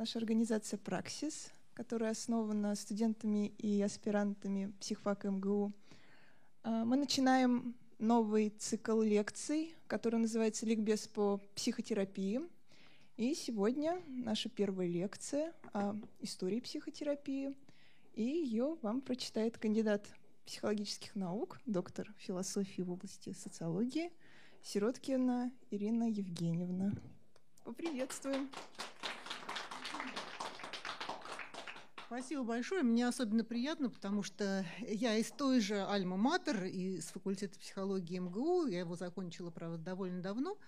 наша организация «Праксис», которая основана студентами и аспирантами психфака МГУ. А, мы начинаем новый цикл лекций, который называется «Ликбез по психотерапии». И сегодня наша первая лекция о истории психотерапии, и ее вам прочитает кандидат психологических наук, доктор философии в области социологии Сироткина Ирина Евгеньевна. Поприветствуем. Спасибо большое. Мне особенно приятно, потому что я из той же Альма-Матер, из факультета психологии МГУ. Я его закончила, правда, довольно давно.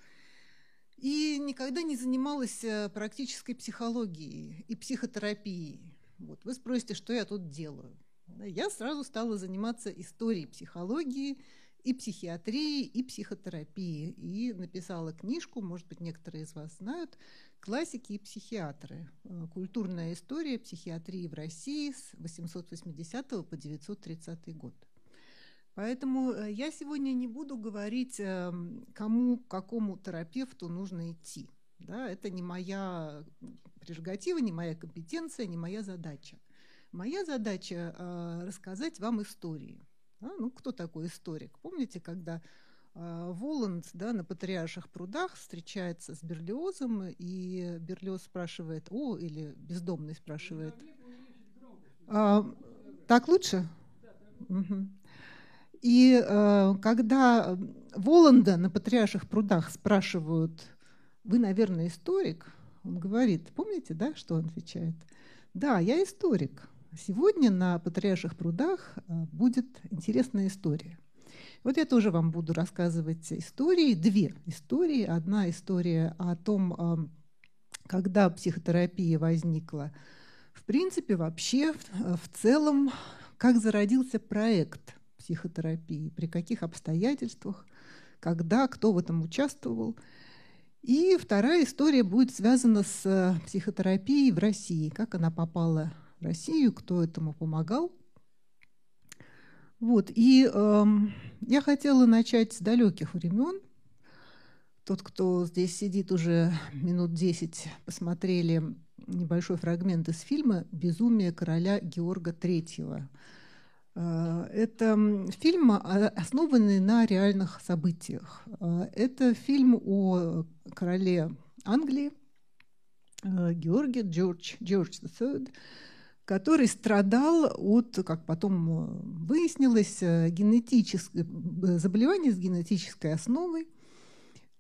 И никогда не занималась э, практической психологией и психотерапией. Вот. Вы спросите, что я тут делаю. Я сразу стала заниматься историей психологии, и психиатрии, и психотерапии. И написала книжку, может быть, некоторые из вас знают, «Классики и психиатры. Э, Культурная история психиатрии в России с 880 по 930 год». Поэтому э, я сегодня не буду говорить, эм, кому, какому терапевту нужно идти. Да, это не моя прерогатива, не моя компетенция, не моя задача. Моя задача э, рассказать вам истории – да? Ну, кто такой историк? Помните, когда э, Воланд да, на Патриарших прудах встречается с Берлиозом, и Берлиоз спрашивает, о, или бездомный спрашивает. А, так лучше? Угу. И э, когда Воланда на Патриарших прудах спрашивают, вы, наверное, историк, он говорит, помните, да, что он отвечает? Да, я историк. Сегодня на Патриарших прудах э, будет интересная история. Вот я тоже вам буду рассказывать истории, две истории. Одна история о том, э, когда психотерапия возникла. В принципе, вообще, в целом, как зародился проект психотерапии, при каких обстоятельствах, когда, кто в этом участвовал. И вторая история будет связана с э, психотерапией в России, как она попала Россию, кто этому помогал. Вот, и э, я хотела начать с далеких времен. Тот, кто здесь сидит уже минут 10, посмотрели небольшой фрагмент из фильма «Безумие короля Георга III». Э, это фильм, основанный на реальных событиях. Э, это фильм о короле Англии э, Георге Джордж, Джордж III, который страдал от, как потом э, выяснилось, э, генетическое э, заболевание с генетической основой.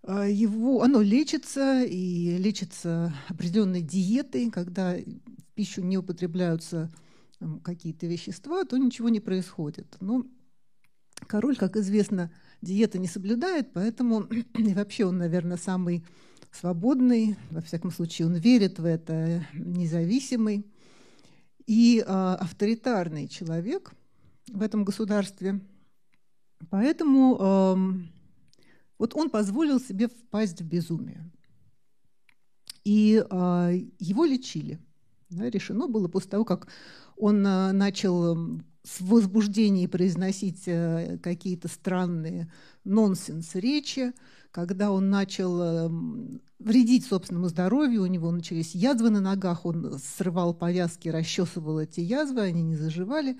Его, оно лечится и лечится определенной диетой, когда в пищу не употребляются какие-то вещества, то ничего не происходит. Но король, как известно, диета не соблюдает, поэтому и вообще он, наверное, самый свободный, во всяком случае, он верит в это, независимый и э, авторитарный человек в этом государстве. Поэтому вот он позволил себе впасть в безумие. И э, его лечили. Да, решено было после того, как он э, начал с возбуждением произносить э, какие-то странные нонсенс речи, когда он начал эм, вредить собственному здоровью, у него начались язвы на ногах, он срывал повязки, расчесывал эти язвы, они не заживали,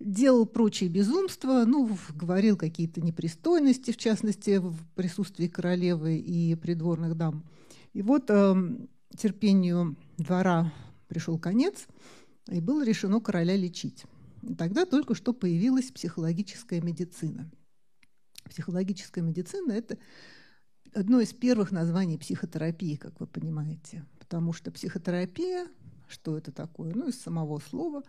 делал прочие безумства, ну, говорил какие-то непристойности, в частности, в присутствии королевы и придворных дам. И вот э, терпению двора пришел конец, и было решено короля лечить. И тогда только что появилась психологическая медицина. Психологическая медицина – это одно из первых названий психотерапии, как вы понимаете. Потому что психотерапия, что это такое? Ну, из самого слова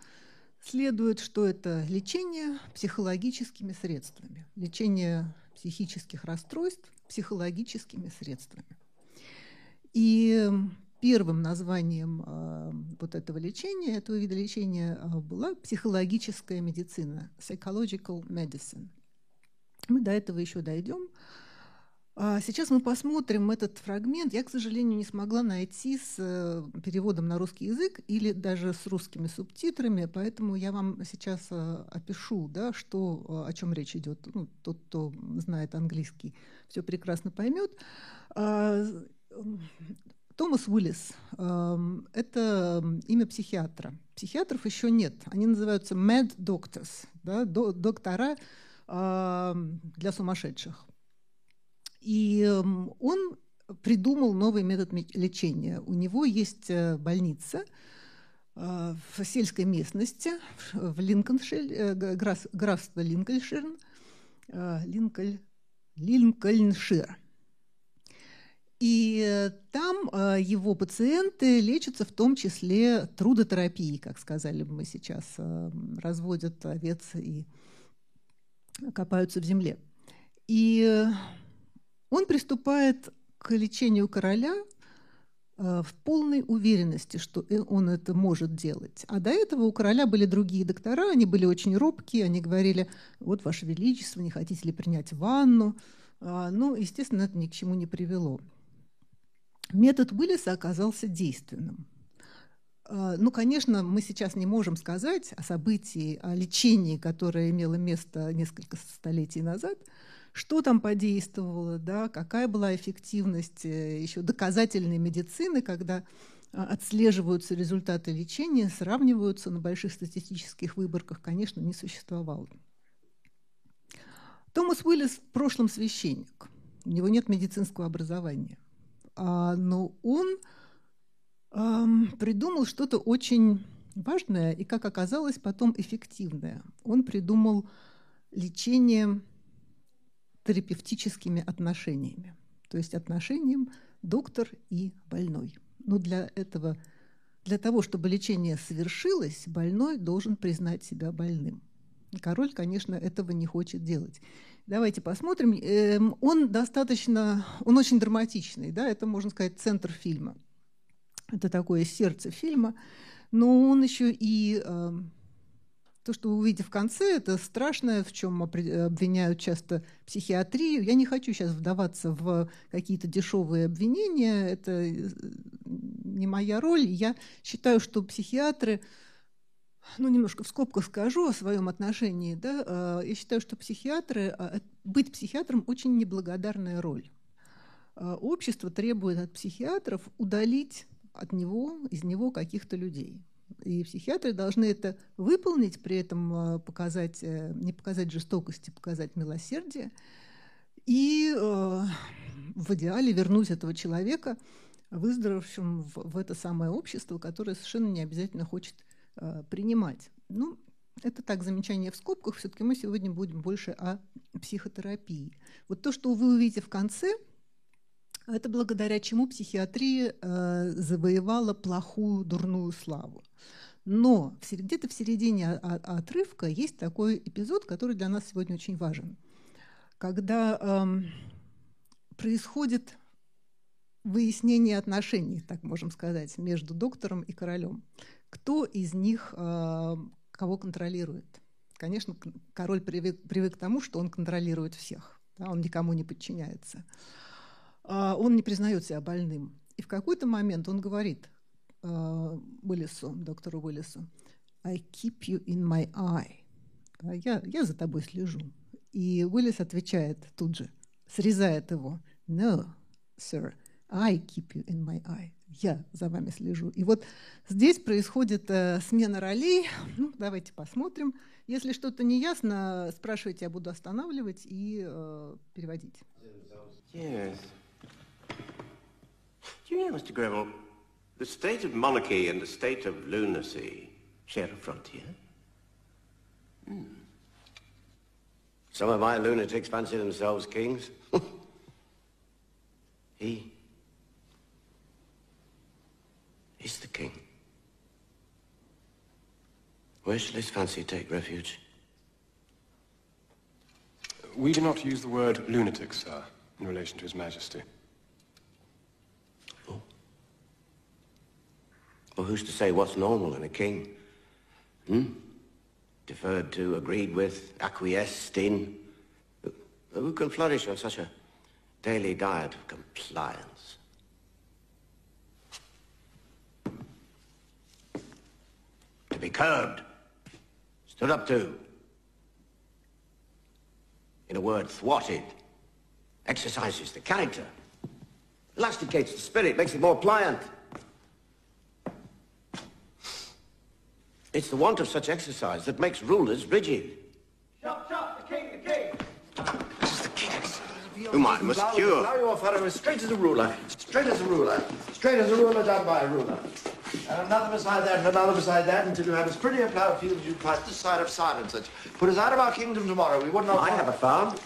следует, что это лечение психологическими средствами, лечение психических расстройств психологическими средствами. И первым названием э, вот этого лечения, этого вида лечения э, была психологическая медицина, psychological medicine. Мы до этого еще дойдем. А сейчас мы посмотрим этот фрагмент. Я, к сожалению, не смогла найти с э, переводом на русский язык или даже с русскими субтитрами, поэтому я вам сейчас э, опишу, да, что, э, о чем речь идет. Ну, тот, кто знает английский, все прекрасно поймет. А, Томас Уиллис эм, – это имя психиатра. Психиатров еще нет. Они называются mad doctors, да, доктора эм, для сумасшедших. И он придумал новый метод лечения. У него есть э, больница э, в сельской местности, в Линкольншир, графство Линкольншир, Линкольн, Линкольншир. И э, там э, его пациенты лечатся в том числе трудотерапией, как сказали бы мы сейчас, э, разводят овец и копаются в земле. И он приступает к лечению короля в полной уверенности, что он это может делать. А до этого у короля были другие доктора, они были очень робкие, они говорили, вот, Ваше Величество, не хотите ли принять ванну? А, ну, естественно, это ни к чему не привело метод Уиллиса оказался действенным. А, ну, конечно, мы сейчас не можем сказать о событии, о лечении, которое имело место несколько столетий назад, что там подействовало, да, какая была эффективность э, еще доказательной медицины, когда а, отслеживаются результаты лечения, сравниваются на больших статистических выборках, конечно, не существовало. Томас Уиллис в прошлом священник. У него нет медицинского образования – а, но он придумал что-то очень важное и, как оказалось, потом эффективное. Он придумал лечение терапевтическими отношениями, то есть отношением доктор и больной. Но для этого, для того, чтобы лечение совершилось, больной должен признать себя больным. Король, конечно, этого не хочет делать. Давайте посмотрим. Эм, он достаточно, он очень драматичный, да, это, можно сказать, центр фильма. Это такое сердце фильма, но он еще и эм, то, что вы увидите в конце, это страшное, в чем обвиняют часто психиатрию. Я не хочу сейчас вдаваться в какие-то дешевые обвинения, это э, не моя роль. Я считаю, что психиатры ну, немножко в скобках скажу о своем отношении, да, а, я считаю, что психиатры, а, быть психиатром очень неблагодарная роль. А, общество требует от психиатров удалить от него, из него каких-то людей. И психиатры должны это выполнить, при этом показать, э, не показать жестокости, показать милосердие. И э, в идеале вернуть этого человека выздоровевшим в, в это самое общество, которое совершенно не обязательно хочет Э, принимать. Ну, это так, замечание в скобках. Все-таки мы сегодня будем больше о психотерапии. Вот то, что вы увидите в конце, это благодаря чему психиатрия э, завоевала плохую, дурную славу. Но где-то в середине отрывка есть такой эпизод, который для нас сегодня очень важен. Когда э, происходит выяснение отношений, так можем сказать, между доктором и королем. Кто из них э, кого контролирует? Конечно, король привык, привык к тому, что он контролирует всех. Да, он никому не подчиняется. Он не признает себя больным. И в какой-то момент он говорит э, Уиллису, доктору Уиллису, I keep you in my eye. Я, я за тобой слежу. И Уиллис отвечает тут же, срезает его. No, sir, I keep you in my eye я за вами слежу. И вот здесь происходит э, смена ролей. Ну, давайте посмотрим. Если что-то не ясно, спрашивайте, я буду останавливать и э, переводить. Yes. Do you know, Mr. Greville, the state of monarchy and the state of lunacy share a frontier? Hmm. Some of my lunatics fancy themselves kings. he He's the king. Where shall his fancy take refuge? We do not use the word lunatic, sir, in relation to His Majesty. Well, who's to say what's normal in a king? Hmm? Deferred to, agreed with, acquiesced in. Who can flourish on such a daily diet of compliance? To be curbed, stood up to. In a word, thwarted, exercises the character Elasticates the spirit, makes it more pliant. It's the want of such exercise that makes rulers rigid. Chop, chop, the king, the king. This is the king, sir. Whom I must cure. Now your fellow is straight as a ruler. Straight as a ruler. Straight as a ruler done by a ruler. And another beside that, and another beside that, until you have as pretty a ploughed field as you pass this side of silence. That put us out of our kingdom tomorrow. We would not. I have a farm.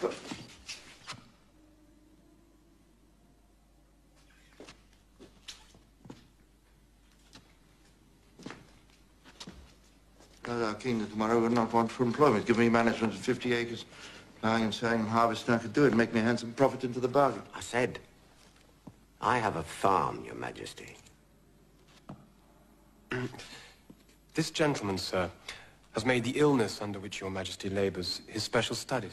Out of our kingdom tomorrow. Would not want for employment. Give me management of 50 acres. Plowing and sowing and harvesting, I could do it. Make me a handsome profit into the bargain. I said, I have a farm, Your Majesty. This gentleman, sir, has made the illness under which Your Majesty labors his special study.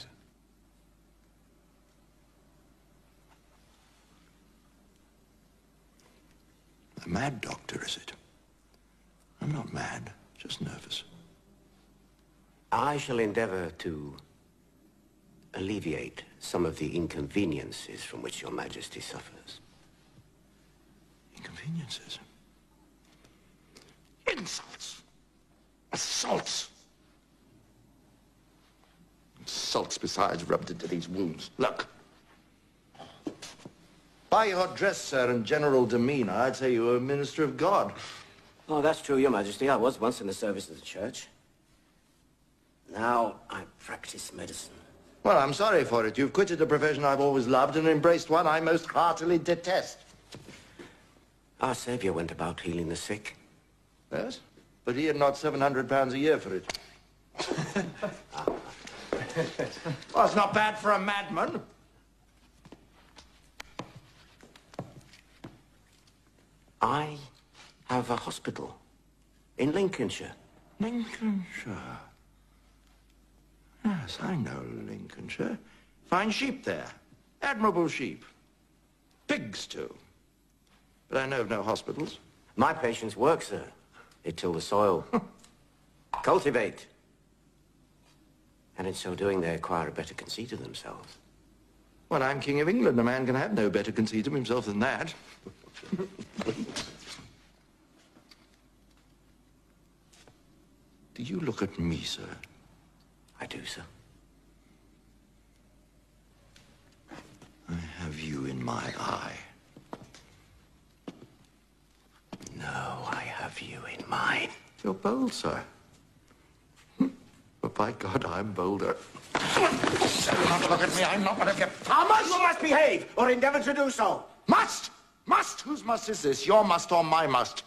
A mad doctor, is it? I'm not mad, just nervous. I shall endeavor to alleviate some of the inconveniences from which Your Majesty suffers. Inconveniences. Insults. Assaults. Insults besides rubbed into these wounds. Look. By your dress, sir, and general demeanor, I'd say you were a minister of God. Oh, that's true, Your Majesty. I was once in the service of the church. Now I practice medicine. Well, I'm sorry for it. You've quitted a profession I've always loved and embraced one I most heartily detest. Our Saviour went about healing the sick. Yes? But he had not 700 pounds a year for it. well, it's not bad for a madman. I have a hospital in Lincolnshire. Lincolnshire. Yes, I know Lincolnshire. Fine sheep there. Admirable sheep. Pigs, too. But I know of no hospitals. My patients work, sir. They till the soil. Cultivate. And in so doing, they acquire a better conceit of themselves. Well, I'm King of England. A man can have no better conceit of himself than that. Do you look at me, sir? I do, sir. I have you in my eye. No, I have you in mine. You're bold, sir. But by God, I'm bolder. Do not look at me. I'm not one of your farmers. You must behave, or endeavor to do so. Must! Must! Whose must is this? Your must or my must?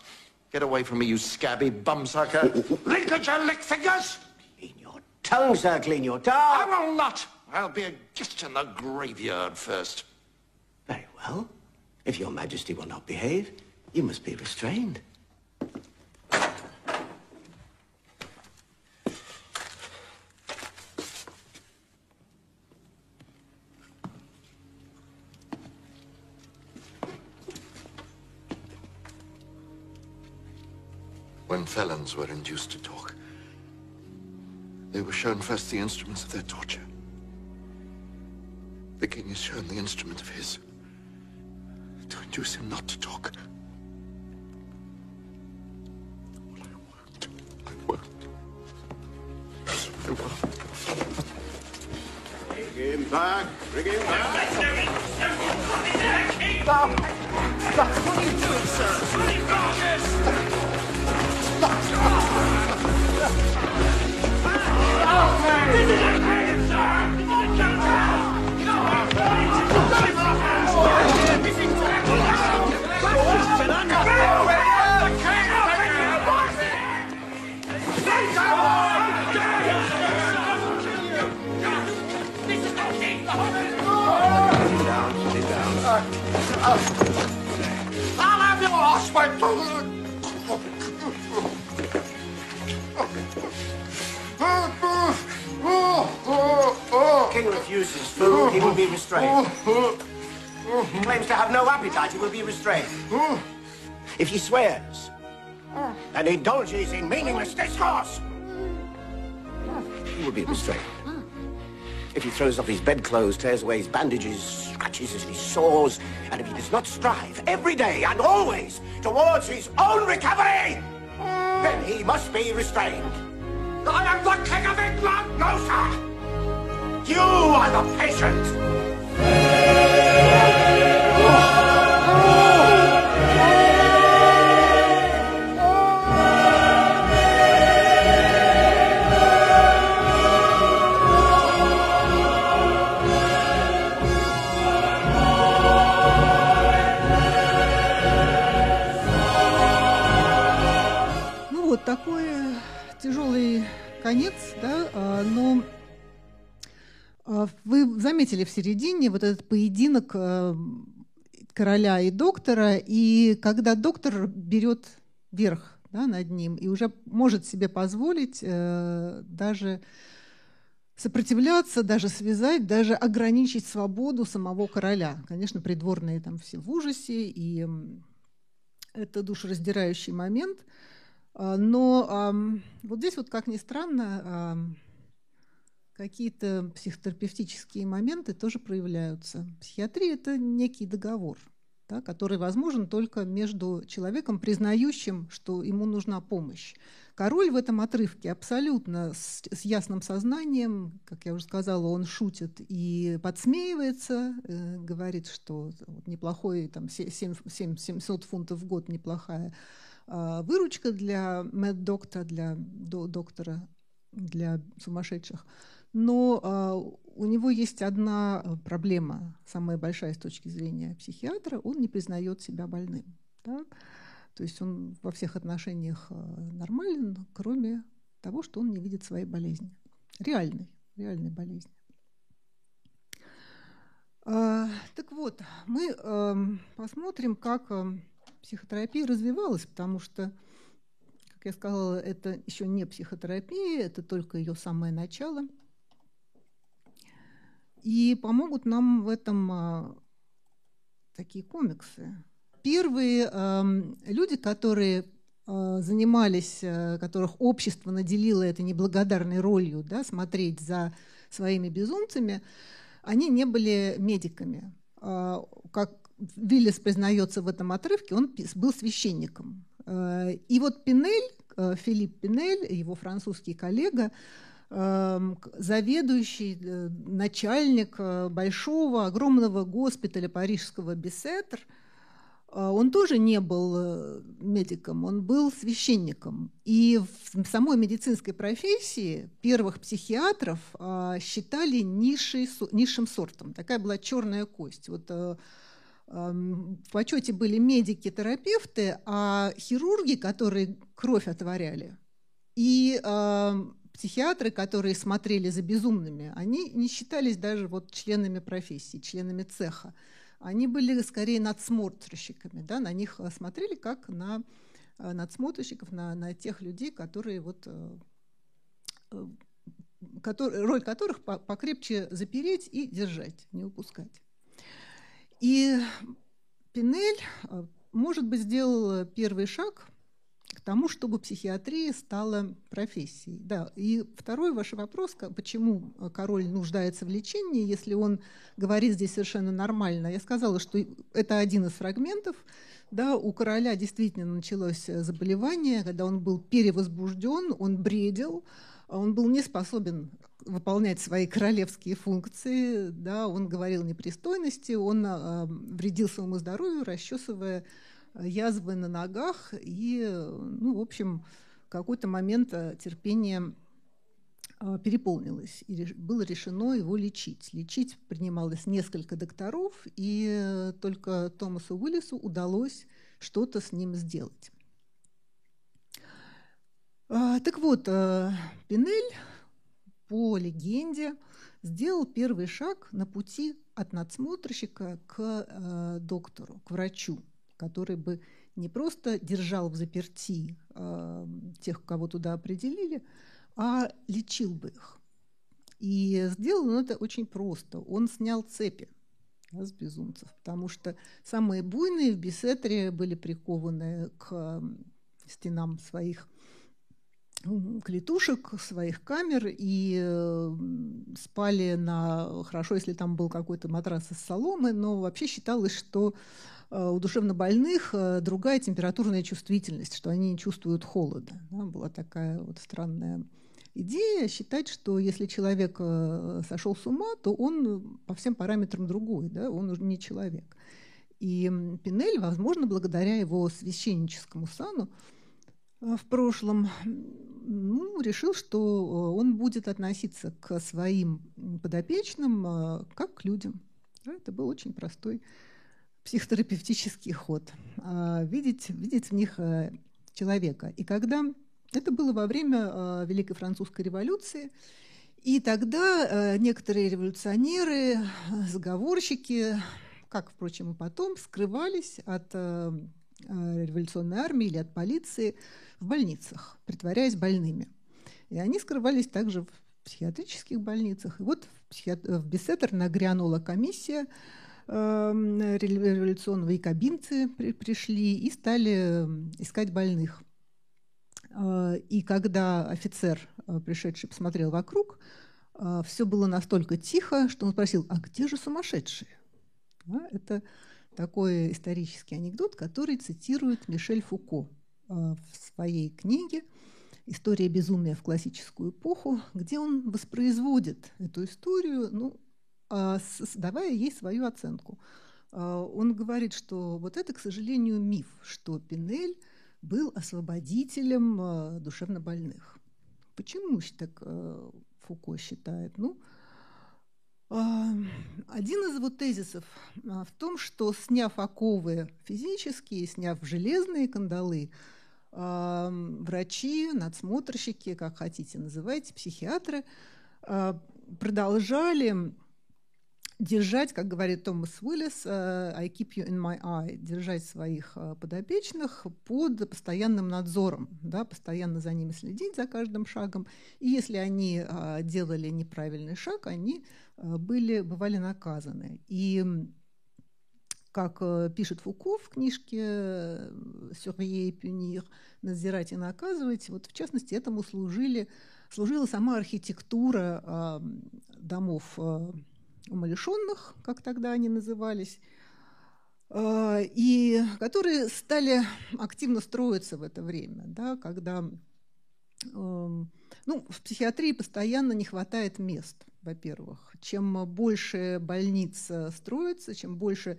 Get away from me, you scabby bumsucker. Lincolnshire lick fingers! Clean your tongue, sir. Clean your tongue. I tongue. will not. I'll be a guest in the graveyard first. Very well. If your majesty will not behave, you must be restrained. When felons were induced to talk, they were shown first the instruments of their torture. The king is shown the instrument of his to induce him not to talk. I won't. I won't. I won't. Bring him back. Bring him back. I'll Swears ah. and indulges in meaningless discourse, he will be restrained. Ah. If he throws off his bedclothes, tears away his bandages, scratches, he soars, and if he does not strive every day and always towards his own recovery, then he must be restrained. I am the king of England, no sir! You are the patient! Такой тяжелый конец, да, а, но а, вы заметили в середине вот этот поединок а, короля и доктора, и когда доктор берет верх да, над ним и уже может себе позволить э, даже сопротивляться, даже связать, даже ограничить свободу самого короля. Конечно, придворные там все в ужасе, и это душераздирающий момент. А, Но вот здесь вот, как ни странно, какие-то психотерапевтические моменты тоже проявляются. Психиатрия – это некий договор, да, который возможен только между человеком, признающим, что ему нужна помощь. Король в этом отрывке абсолютно с, с ясным сознанием, как я уже сказала, он шутит и подсмеивается, э, говорит, что вот неплохой, там, 7, 7, 700 фунтов в год неплохая выручка для меддоктора, для до, доктора, для сумасшедших. Но а, у него есть одна э, проблема, самая большая с точки зрения психиатра, он не признает себя больным. Да? То есть он во всех отношениях э, нормален, кроме того, что он не видит своей болезни. Реальной, реальной болезни. А, так вот, мы эм, посмотрим, как эм, психотерапия развивалась, потому что, как я сказала, это еще не психотерапия, это только ее самое начало. И помогут нам в этом а, такие комиксы. Первые эм, люди, которые э, занимались, э, которых общество наделило этой неблагодарной ролью, да, смотреть за своими безумцами, они не были медиками. А, Как Виллис признается в этом отрывке, он был священником. Э, И вот Пинель, э, Филипп Пинель, его французский коллега, эм, заведующий, э, начальник большого, огромного госпиталя парижского Бесетр, он тоже не был медиком, он был священником. И в самой медицинской профессии первых психиатров э, считали низшей низшим сортом. Такая была черная кость. Вот в почете были медики-терапевты, а хирурги, которые кровь отворяли, и психиатры, которые смотрели за безумными, они не считались даже вот членами профессии, членами цеха. Они были скорее надсмотрщиками, да, на них э, смотрели как на э, надсмотрщиков, на, на тех людей, которые вот э, э, роль которых по- покрепче запереть и держать, не упускать. И Пинель, э, может быть, сделал первый шаг к тому, чтобы психиатрия стала профессией. Да. И второй ваш вопрос, почему э, король нуждается в лечении, если он говорит здесь совершенно нормально. Я сказала, что это один из фрагментов. Да, у короля действительно началось э, заболевание, когда он был перевозбужден, он бредил, а он был не способен выполнять свои королевские функции, да, он говорил непристойности, он э, вредил своему здоровью, расчесывая э, язвы на ногах, и, ну, в общем, в какой-то момент э, терпение переполнилось, и было решено его лечить. Лечить принималось несколько докторов, и только Томасу Уиллису удалось что-то с ним сделать. А, Так вот, Пинель по легенде, сделал первый шаг на пути от надсмотрщика к э, доктору, к врачу, который бы не просто держал в заперти э, тех, кого туда определили, а лечил бы их. И сделал он это очень просто. Он снял цепи да, с безумцев, потому что самые буйные в Бесетре были прикованы к э, стенам своих клетушек, своих камер и э, спали на... Хорошо, если там был какой-то матрас из соломы, но вообще считалось, что э, у душевнобольных э, другая температурная чувствительность, что они не чувствуют холода. Да, была такая вот странная идея считать, что если человек сошел с ума, то он по всем параметрам другой, да, он уже не человек. И Пинель, возможно, благодаря его священническому сану, в прошлом ну, решил, что э, он будет относиться к своим подопечным э, как к людям. Это был очень простой психотерапевтический ход. А, видеть, видеть в них э, человека. И когда это было во время Великой Французской революции, и тогда некоторые революционеры, заговорщики, как, впрочем, и потом, скрывались от революционной армии или от полиции в больницах, притворяясь больными. И они скрывались также в психиатрических больницах. И вот в, психи... в Бессетер нагрянула комиссия э, революционного, и кабинцы при, пришли и стали искать больных. Э, и когда офицер, э, пришедший, посмотрел вокруг, э, все было настолько тихо, что он спросил, а где же сумасшедшие? Да, это такой исторический анекдот, который цитирует Мишель Фуко – Э, в своей книге «История безумия в классическую эпоху», где он воспроизводит эту историю, ну, а, давая ей свою оценку. А, он говорит, что вот это, к сожалению, миф, что Пинель был освободителем э, душевнобольных. Почему так э, Фуко считает? Ну, а, один из его тезисов в том, что сняв оковы физические, сняв железные кандалы, врачи, надсмотрщики, как хотите называйте, психиатры, а, продолжали держать, как говорит Томас Уиллис, э, I keep you in my eye, держать своих э, подопечных под постоянным надзором, да, постоянно за ними следить, за каждым шагом. И если они а, делали неправильный шаг, они э, были, бывали наказаны. И как э, пишет Фуко в книжке «Surveiller и punir», «Надзирать и наказывать», вот в частности этому служили, служила сама архитектура э, домов э, умалишенных, как тогда они назывались, э, и которые стали активно строиться в это время, да, когда э, ну, в психиатрии постоянно не хватает мест, во-первых. Чем больше больниц строится, чем больше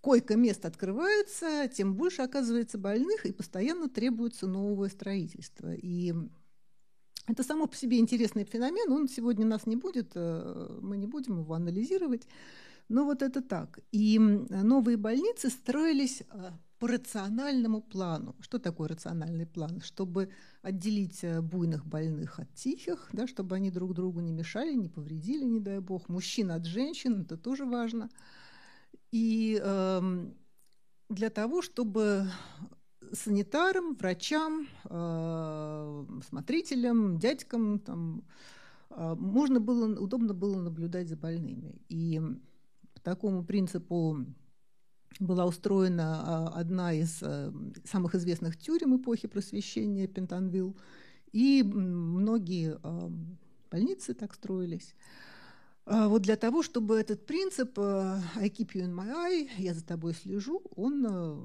койко-мест открывается, тем больше оказывается больных, и постоянно требуется новое строительство. И это само по себе интересный феномен, он сегодня нас не будет, э, мы не будем его анализировать, но вот это так. И новые больницы строились э, по рациональному плану. Что такое рациональный план? Чтобы отделить э, буйных больных от тихих, да, чтобы они друг другу не мешали, не повредили, не дай бог. Мужчин от женщин, это тоже важно. И э, для того, чтобы санитарам, врачам, э, смотрителям, дядькам там, э, можно было, удобно было наблюдать за больными. И по такому принципу была устроена э, одна из э, самых известных тюрем эпохи просвещения Пентанвилл, и многие э, больницы так строились. А, вот для того, чтобы этот принцип э, «I keep you in my eye», «я за тобой слежу», он э,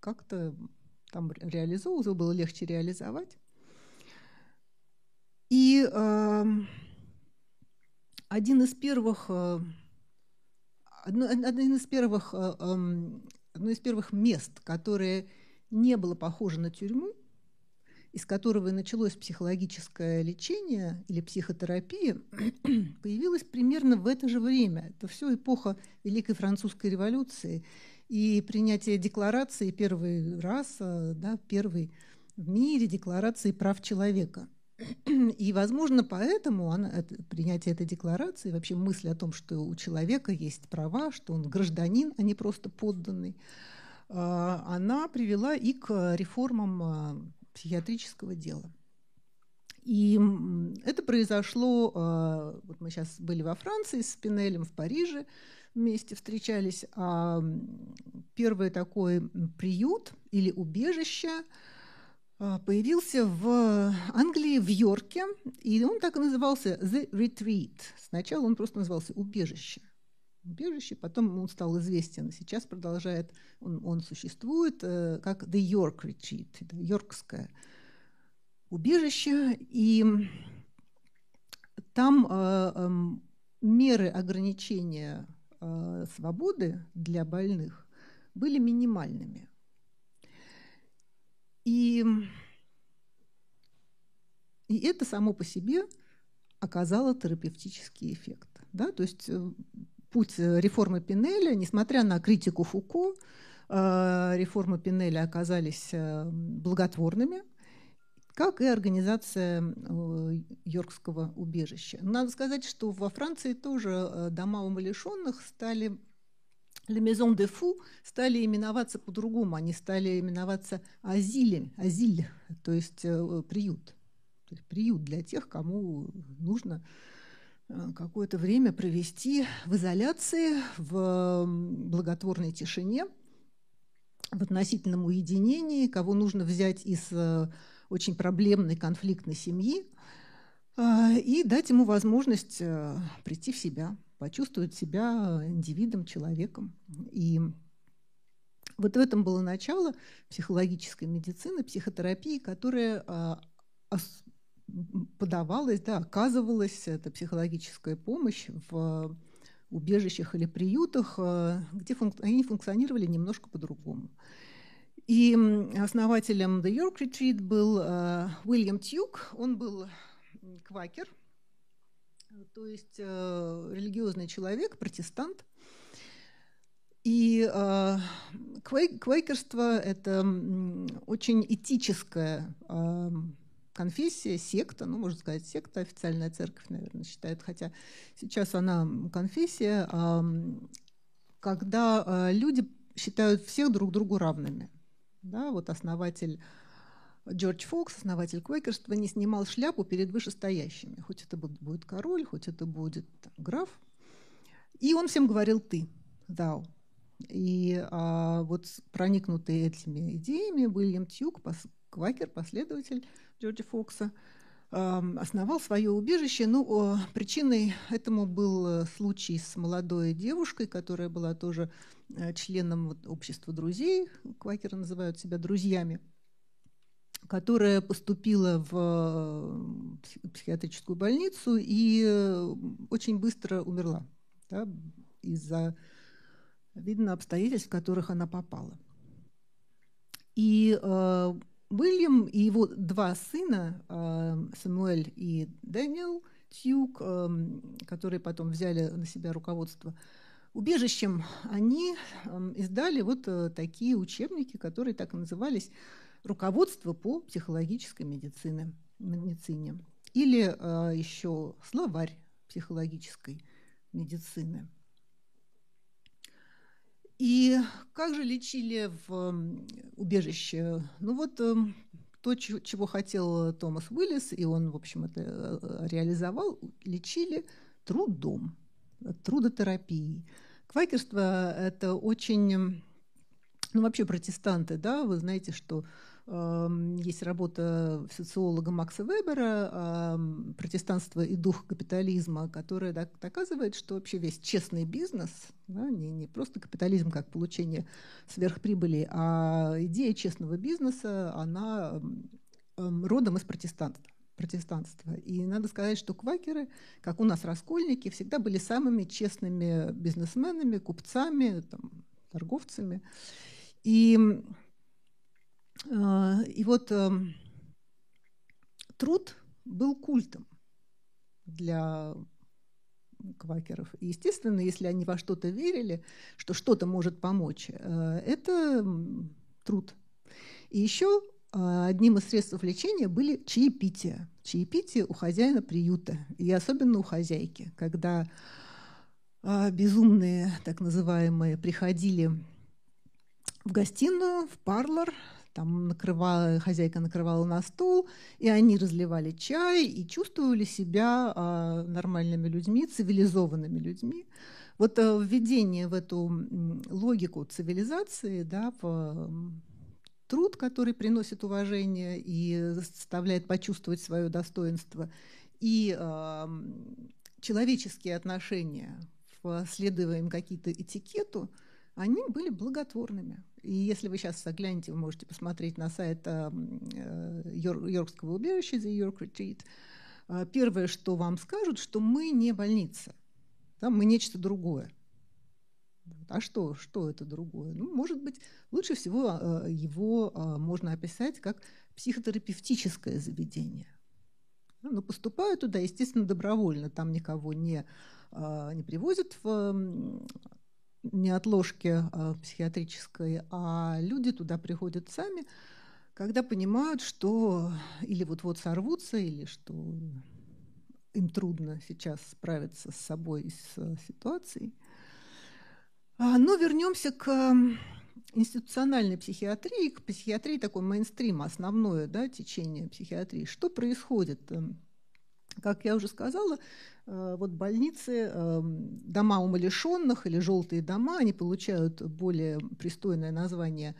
как-то там реализовывался, было легче реализовать. И один из первых, одно, один из первых, э, э, одно из первых мест, которое не было похоже на тюрьму, из которого и началось психологическое лечение или психотерапия, появилась примерно в это же время. Это все эпоха Великой Французской революции и принятие декларации первый раз, э, да, первый в мире декларации прав человека. И, возможно, поэтому она, это, принятие этой декларации, вообще мысль о том, что у человека есть права, что он гражданин, а не просто подданный, э, она привела и к реформам э, психиатрического дела. И это произошло, а, вот мы сейчас были во Франции с Пинелем в Париже, вместе встречались, а первый такой приют или убежище а, появился в Англии, в Йорке, и он так и назывался «The Retreat». Сначала он просто назывался «Убежище». Убежище, потом он стал известен, сейчас продолжает, он, он существует э, как «The York Retreat», это йоркское убежище, и там э, э, меры ограничения э, свободы для больных были минимальными – и, и это само по себе оказало терапевтический эффект. Да? То есть э, путь реформы Пинеля, несмотря на критику Фуко, э, реформы Пинеля оказались э, благотворными, как и организация Йоркского убежища. Надо сказать, что во Франции тоже дома умалишенных стали Le Maison de Fou стали именоваться по-другому. Они стали именоваться азилем, азиль, то есть э, приют. То есть приют для тех, кому нужно э, какое-то время провести в изоляции, в благотворной тишине, в относительном уединении, кого нужно взять из э, очень проблемной конфликтной семьи и дать ему возможность прийти в себя почувствовать себя индивидом, человеком. И вот в этом было начало психологической медицины, психотерапии, которая подавалась, да, оказывалась, эта психологическая помощь в убежищах или приютах, а, где функ... они функционировали немножко по-другому. И основателем The York Retreat был uh, Уильям Тьюк, он был квакер, то есть э, религиозный человек, протестант. И э, квейкерство – это очень этическая э, конфессия, секта, ну, можно сказать, секта, официальная церковь, наверное, считает, хотя сейчас она конфессия, когда э, люди считают всех друг другу равными. Да, вот основатель Джордж Фокс, основатель квекерства, не снимал шляпу перед вышестоящими. Хоть это будет король, хоть это будет граф. И он всем говорил «ты», «thou». И а, вот проникнутый этими идеями Уильям Тьюк, квакер, последователь Джорджа Фокса, а, основал свое убежище. Ну, причиной этому был случай с молодой девушкой, которая была тоже э, членом общества друзей. Квакеры называют себя друзьями – которая поступила в э, психиатрическую больницу и э, очень быстро умерла да, из-за, видно, обстоятельств, в которых она попала. И э, Уильям и его два сына, э, Самуэль и Дэниел Тьюк, э, которые потом взяли на себя руководство убежищем, они э, издали вот э, такие учебники, которые так и назывались руководство по психологической медицине, медицине. Или э, еще словарь психологической медицины. И как же лечили в убежище? Ну вот э, то, чего хотел Томас Уиллис, и он, в общем, это э, реализовал, лечили трудом, трудотерапией. Квакерство – это очень ну, вообще протестанты, да, вы знаете, что есть работа социолога Макса Вебера «Протестанство и дух капитализма», которая доказывает, что вообще весь честный бизнес, да, не, не просто капитализм как получение сверхприбыли, а идея честного бизнеса, она родом из протестанства протестанства. И надо сказать, что квакеры, как у нас раскольники, всегда были самыми честными бизнесменами, купцами, там, торговцами. И и вот эм, труд был культом для квакеров. Естественно, если они во что-то верили, что что-то может помочь, э, это труд. И еще а, одним из средств лечения были чаепития. Чаепитие у хозяина приюта, и особенно у хозяйки, когда безумные, так называемые, приходили в гостиную, в парлор, там накрывала, хозяйка накрывала на стол, и они разливали чай и чувствовали себя а, нормальными людьми, цивилизованными людьми. Вот а, введение в эту логику цивилизации, да, в труд, который приносит уважение и заставляет почувствовать свое достоинство, и э, человеческие отношения, следуя им какие-то этикету, они были благотворными. И если вы сейчас заглянете, вы можете посмотреть на сайт э, Йоркского убежища The York Retreat. Э, первое, что вам скажут, что мы не больница, да, мы нечто другое. А что, что это другое? Ну, может быть, лучше всего э, его э, можно описать как психотерапевтическое заведение. Но поступают туда, естественно, добровольно. Там никого не, не привозят в неотложке психиатрической, а люди туда приходят сами, когда понимают, что или вот-вот сорвутся, или что им трудно сейчас справиться с собой и с ситуацией. А, но вернемся к институциональной психиатрии, к психиатрии такой мейнстрим, основное да, течение психиатрии. Что происходит? Как я уже сказала, э, вот больницы, эм, дома умалишенных или желтые дома, они получают более пристойное название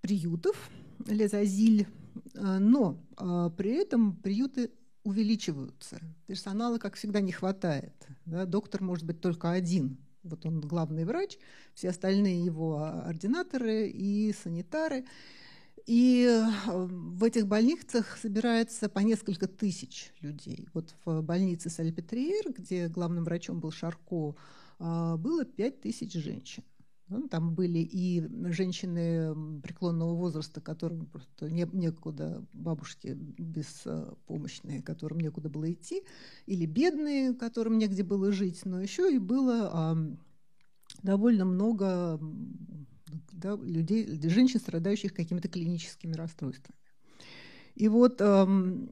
приютов, лезазиль, э, но э, при этом приюты увеличиваются. Персонала, как всегда, не хватает. Да? Доктор может быть только один вот он главный врач, все остальные его ординаторы и санитары. И э, в этих больницах собирается по несколько тысяч людей. Вот в больнице Сальпетриер, где главным врачом был Шарко, э, было пять тысяч женщин. Ну, там были и женщины преклонного возраста, которым просто не, некуда, бабушки беспомощные, которым некуда было идти, или бедные, которым негде было жить, но еще и было а, довольно много да, людей, женщин, страдающих какими-то клиническими расстройствами. И вот эм,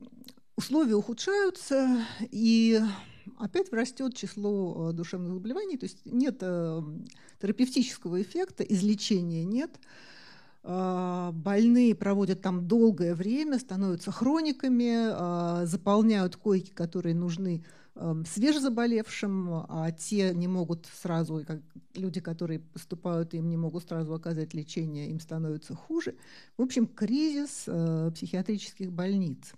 условия ухудшаются, и опять растет число э, душевных заболеваний, то есть нет э, терапевтического эффекта, излечения нет. Э, больные проводят там долгое время, становятся хрониками, заполняют койки, которые нужны свежезаболевшим, а те не могут сразу, как люди, которые поступают, им не могут сразу оказать лечение, им становится хуже. В общем, кризис психиатрических больниц.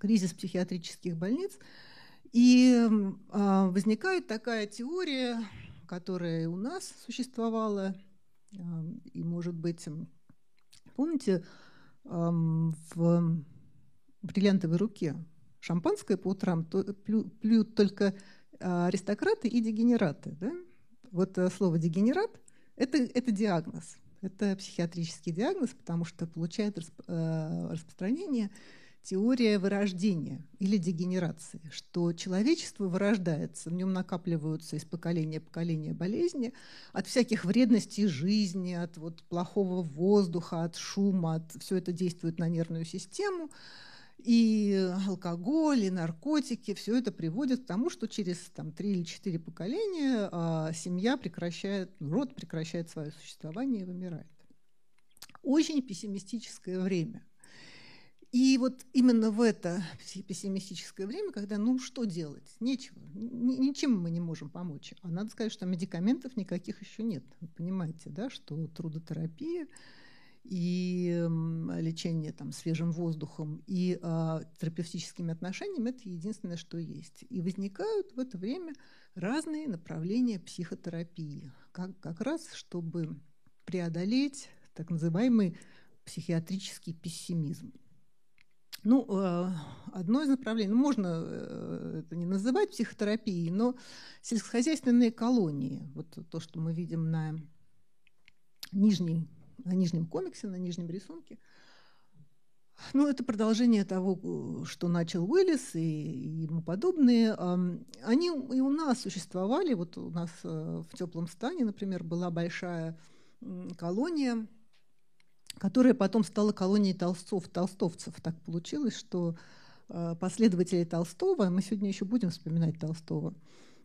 Кризис психиатрических больниц – и э, возникает такая теория, которая у нас существовала, э, и, может быть, помните, э, в бриллиантовой руке шампанское по утрам то, плю, плюют только аристократы и дегенераты. Да? Вот слово дегенерат это, это диагноз. Это психиатрический диагноз, потому что получает распространение теория вырождения или дегенерации, что человечество вырождается, в нем накапливаются из поколения в поколение болезни от всяких вредностей жизни, от вот плохого воздуха, от шума, от, все это действует на нервную систему, и алкоголь, и наркотики, все это приводит к тому, что через там, три или четыре поколения а, семья прекращает, род прекращает свое существование и вымирает. Очень пессимистическое время. И вот именно в это пессимистическое время, когда ну что делать, нечего, ничем мы не можем помочь. А надо сказать, что медикаментов никаких еще нет. Вы понимаете, да, что трудотерапия и лечение там, свежим воздухом и а, терапевтическими отношениями – это единственное, что есть. И возникают в это время разные направления психотерапии, как, как раз чтобы преодолеть так называемый психиатрический пессимизм. Ну, э, одно из направлений, ну, можно э, это не называть психотерапией, но сельскохозяйственные колонии, вот то, что мы видим на, нижней, на нижнем комиксе, на нижнем рисунке, ну, это продолжение того, что начал Уиллис и ему подобные. Они и у нас существовали. Вот у нас э, в теплом стане, например, была большая колония которая потом стала колонией толстов, толстовцев. Так получилось, что э, последователи Толстого, мы сегодня еще будем вспоминать Толстого,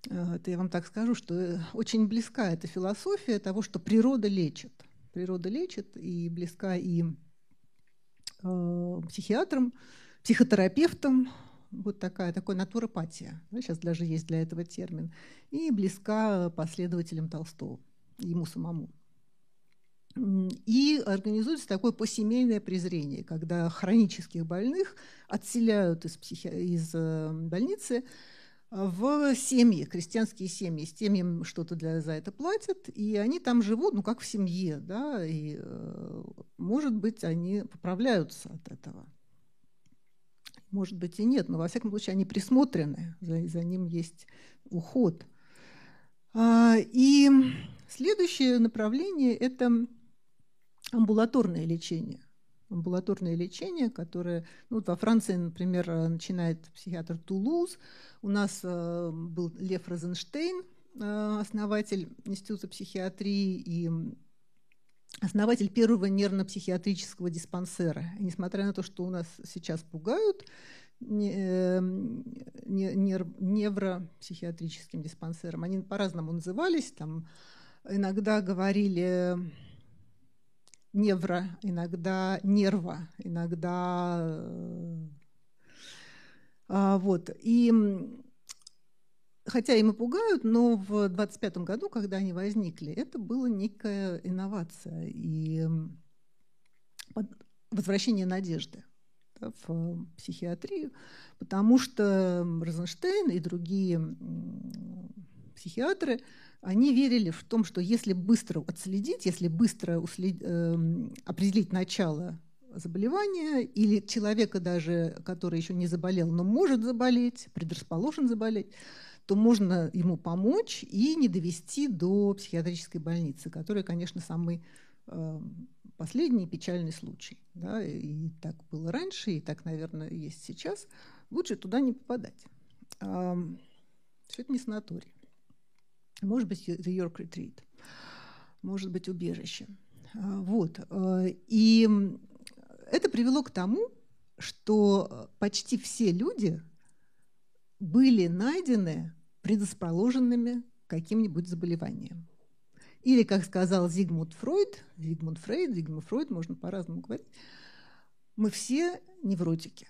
э, это я вам так скажу, что э, очень близка эта философия того, что природа лечит. Природа лечит и близка и э, психиатрам, психотерапевтам, вот такая, такая натуропатия, да, сейчас даже есть для этого термин, и близка последователям Толстого, ему самому. И организуется такое посемейное презрение, когда хронических больных отселяют из, психи... из э, больницы в семьи, крестьянские семьи, с тем им что-то для, за это платят, и они там живут, ну, как в семье, да, и, э, может быть, они поправляются от этого. Может быть, и нет, но, во всяком случае, они присмотрены, за, за ним есть уход. А, и следующее направление – это амбулаторное лечение амбулаторное лечение, которое ну, вот во Франции, например, начинает психиатр Тулуз. У нас э, был Лев Розенштейн, э, основатель Института психиатрии и основатель первого нервно-психиатрического диспансера. И несмотря на то, что у нас сейчас пугают э, невропсихиатрическим диспансером, они по-разному назывались, там иногда говорили невро, иногда нерва, иногда... Э, а, вот. И хотя им и пугают, но в 25 году, когда они возникли, это была некая инновация и возвращение надежды да, в психиатрию, потому что Розенштейн и другие психиатры – они верили в том, что если быстро отследить, если быстро услед... э, определить начало заболевания или человека даже, который еще не заболел, но может заболеть, предрасположен заболеть, то можно ему помочь и не довести до психиатрической больницы, которая, конечно, самый э, последний печальный случай. Да, и так было раньше, и так, наверное, есть сейчас. Лучше туда не попадать. Э, все это не санаторий может быть, The Retreat, может быть, убежище. А, вот. Э, и это привело к тому, что почти все люди были найдены предрасположенными каким-нибудь заболеванием. Или, как сказал Зигмунд Фройд, Зигмунд Фрейд, Зигмунд Фройд, можно по-разному говорить, мы все невротики.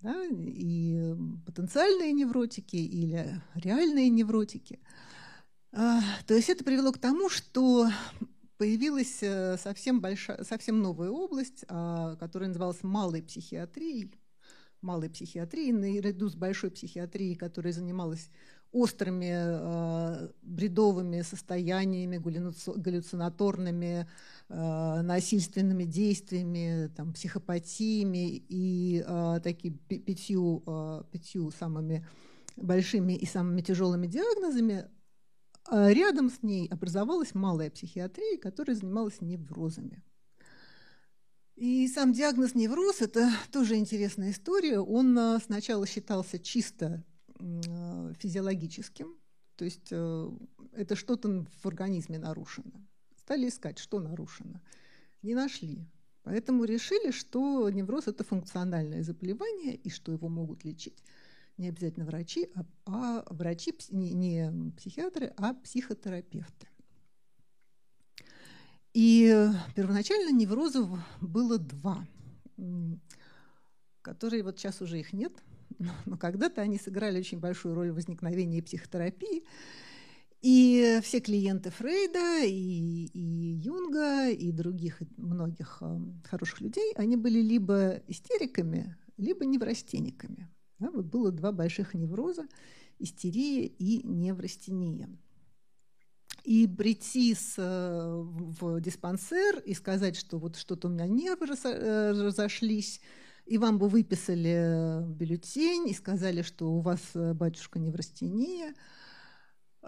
Да? И потенциальные невротики или реальные невротики – то есть это привело к тому, что появилась э, совсем, большая, совсем новая область, а, которая называлась малой психиатрией. Малой психиатрией, наряду с большой психиатрией, которая занималась острыми э, бредовыми состояниями, галлюцинаторными, э, насильственными действиями, там, психопатиями и э, такими пятью, э, пятью самыми большими и самыми тяжелыми диагнозами, а рядом с ней образовалась малая психиатрия, которая занималась неврозами. И сам диагноз невроз – это тоже интересная история. Он а, сначала считался чисто а, физиологическим, то есть это что-то в организме нарушено. Стали искать, что нарушено. Не нашли. Поэтому решили, что невроз – это функциональное заболевание и что его могут лечить не обязательно врачи, а, а врачи не, не психиатры, а психотерапевты. И первоначально неврозов было два, которые вот сейчас уже их нет, но когда-то они сыграли очень большую роль в возникновении психотерапии. И все клиенты Фрейда, и, и Юнга, и других многих э, хороших людей, они были либо истериками, либо неврастенниками. Да, вот было два больших невроза – истерия и неврастения. И прийти с, э, в диспансер и сказать, что вот что-то у меня нервы э, разошлись, и вам бы выписали бюллетень и сказали, что у вас, э, батюшка, неврастения,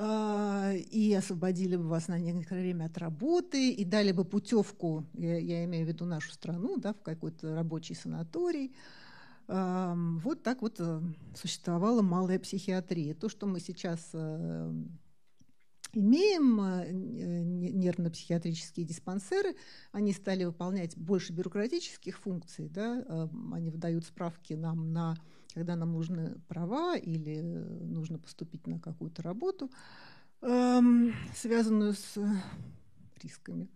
а, и освободили бы вас на некоторое время от работы, и дали бы путевку, я, я имею в виду нашу страну, да, в какой-то рабочий санаторий – вот так вот э, существовала малая психиатрия. То, что мы сейчас э, имеем, э, нервно-психиатрические диспансеры, они стали выполнять больше бюрократических функций, да? они выдают справки нам на, когда нам нужны права или нужно поступить на какую-то работу, связанную с рисками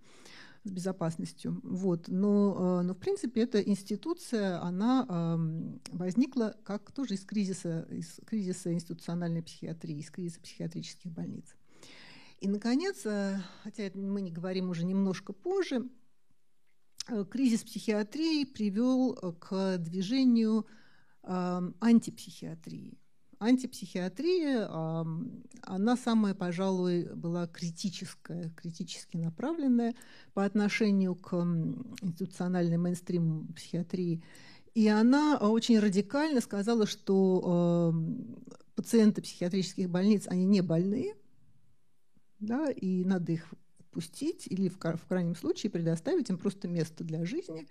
с безопасностью. Вот. Но, э, но, в принципе, эта институция, она эм, возникла как тоже из кризиса, из кризиса институциональной психиатрии, из кризиса психиатрических больниц. И, наконец, э, хотя мы не говорим уже немножко позже, э, кризис психиатрии привел к движению антипсихиатрии. Антипсихиатрия, она самая, пожалуй, была критическая, критически направленная по отношению к институциональной мейнстрим психиатрии. И она очень радикально сказала, что пациенты психиатрических больниц, они не больные, да, и надо их отпустить или в, крайнем случае предоставить им просто место для жизни.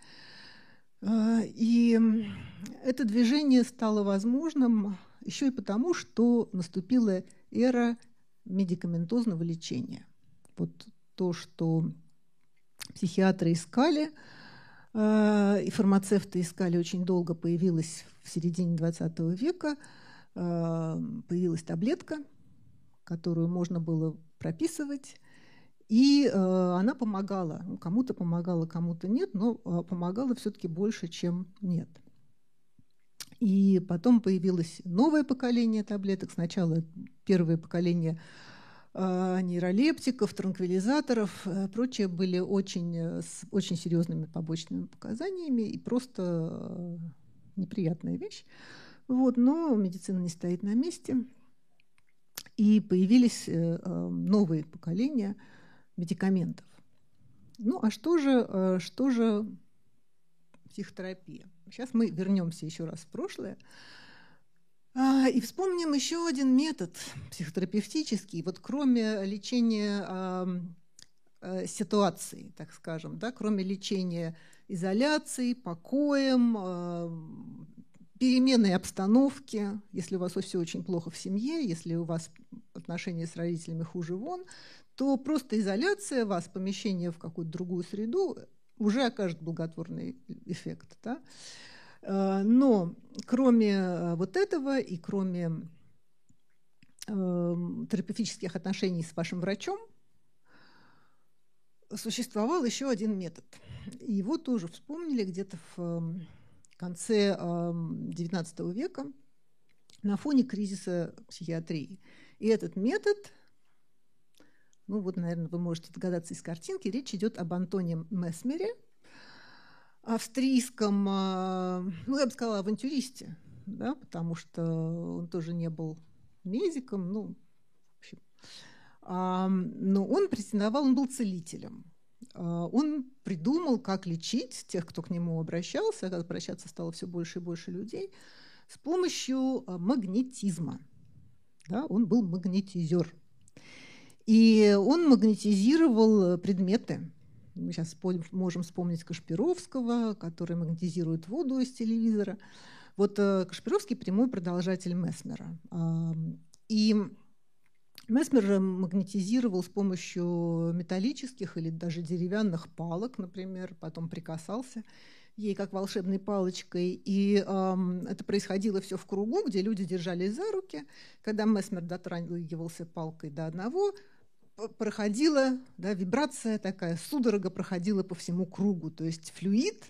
А, и это движение стало возможным еще и потому, что наступила эра медикаментозного лечения. Вот то, что психиатры искали, а, и фармацевты искали очень долго, появилось в середине XX века, а, появилась таблетка, которую можно было прописывать, и э, она помогала. Кому-то помогала, кому-то нет, но э, помогала все-таки больше, чем нет. И потом появилось новое поколение таблеток. Сначала первое поколение э, нейролептиков, транквилизаторов, э, прочее были очень, э, с очень серьезными побочными показаниями и просто э, неприятная вещь. Вот, но медицина не стоит на месте. И появились э, новые поколения медикаментов. Ну а что же, что же психотерапия? Сейчас мы вернемся еще раз в прошлое. А, и вспомним еще один метод психотерапевтический. Вот кроме лечения ситуации, так скажем, да, кроме лечения изоляцией, покоем, переменной обстановки, если у вас все очень плохо в семье, если у вас отношения с родителями хуже вон, то просто изоляция вас, помещение в какую-то другую среду уже окажет благотворный эффект. Да? Э, но кроме э, вот этого и кроме э, терапевтических отношений с вашим врачом, существовал еще один метод. Его тоже вспомнили где-то в конце XIX века на фоне кризиса психиатрии. И этот метод, ну вот, наверное, вы можете догадаться из картинки, речь идет об Антоне Месмере, австрийском, а, ну, я бы сказала, авантюристе, да, потому что он тоже не был медиком, ну, в общем. Но он претендовал, он был целителем. А, он придумал, как лечить тех, кто к нему обращался, обращаться стало все больше и больше людей, с помощью а, магнетизма. Да, он был магнетизер. И он магнетизировал предметы. Мы сейчас можем вспомнить Кашпировского, который магнетизирует воду из телевизора. Вот э, Кашпировский прямой продолжатель Месмера. И Месмер магнетизировал с помощью металлических или даже деревянных палок, например, потом прикасался ей как волшебной палочкой. И э, это происходило все в кругу, где люди держались за руки. Когда Месмер дотрагивался палкой до одного, проходила да, вибрация такая, судорога проходила по всему кругу. То есть флюид,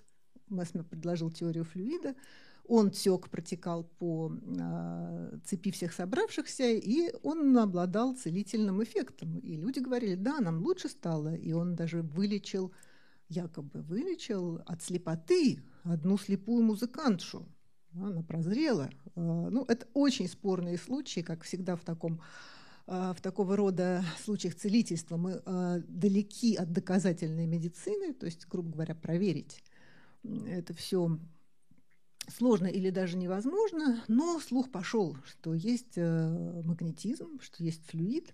Месмер предложил теорию флюида, он тек, протекал по э, цепи всех собравшихся, и он обладал целительным эффектом. И люди говорили, да, нам лучше стало. И он даже вылечил, якобы вылечил от слепоты одну слепую музыкантшу. Она прозрела. Э, ну, это очень спорные случаи, как всегда в таком в такого рода случаях целительства мы э, далеки от доказательной медицины, то есть, грубо говоря, проверить это все сложно или даже невозможно, но слух пошел, что есть э, магнетизм, что есть флюид,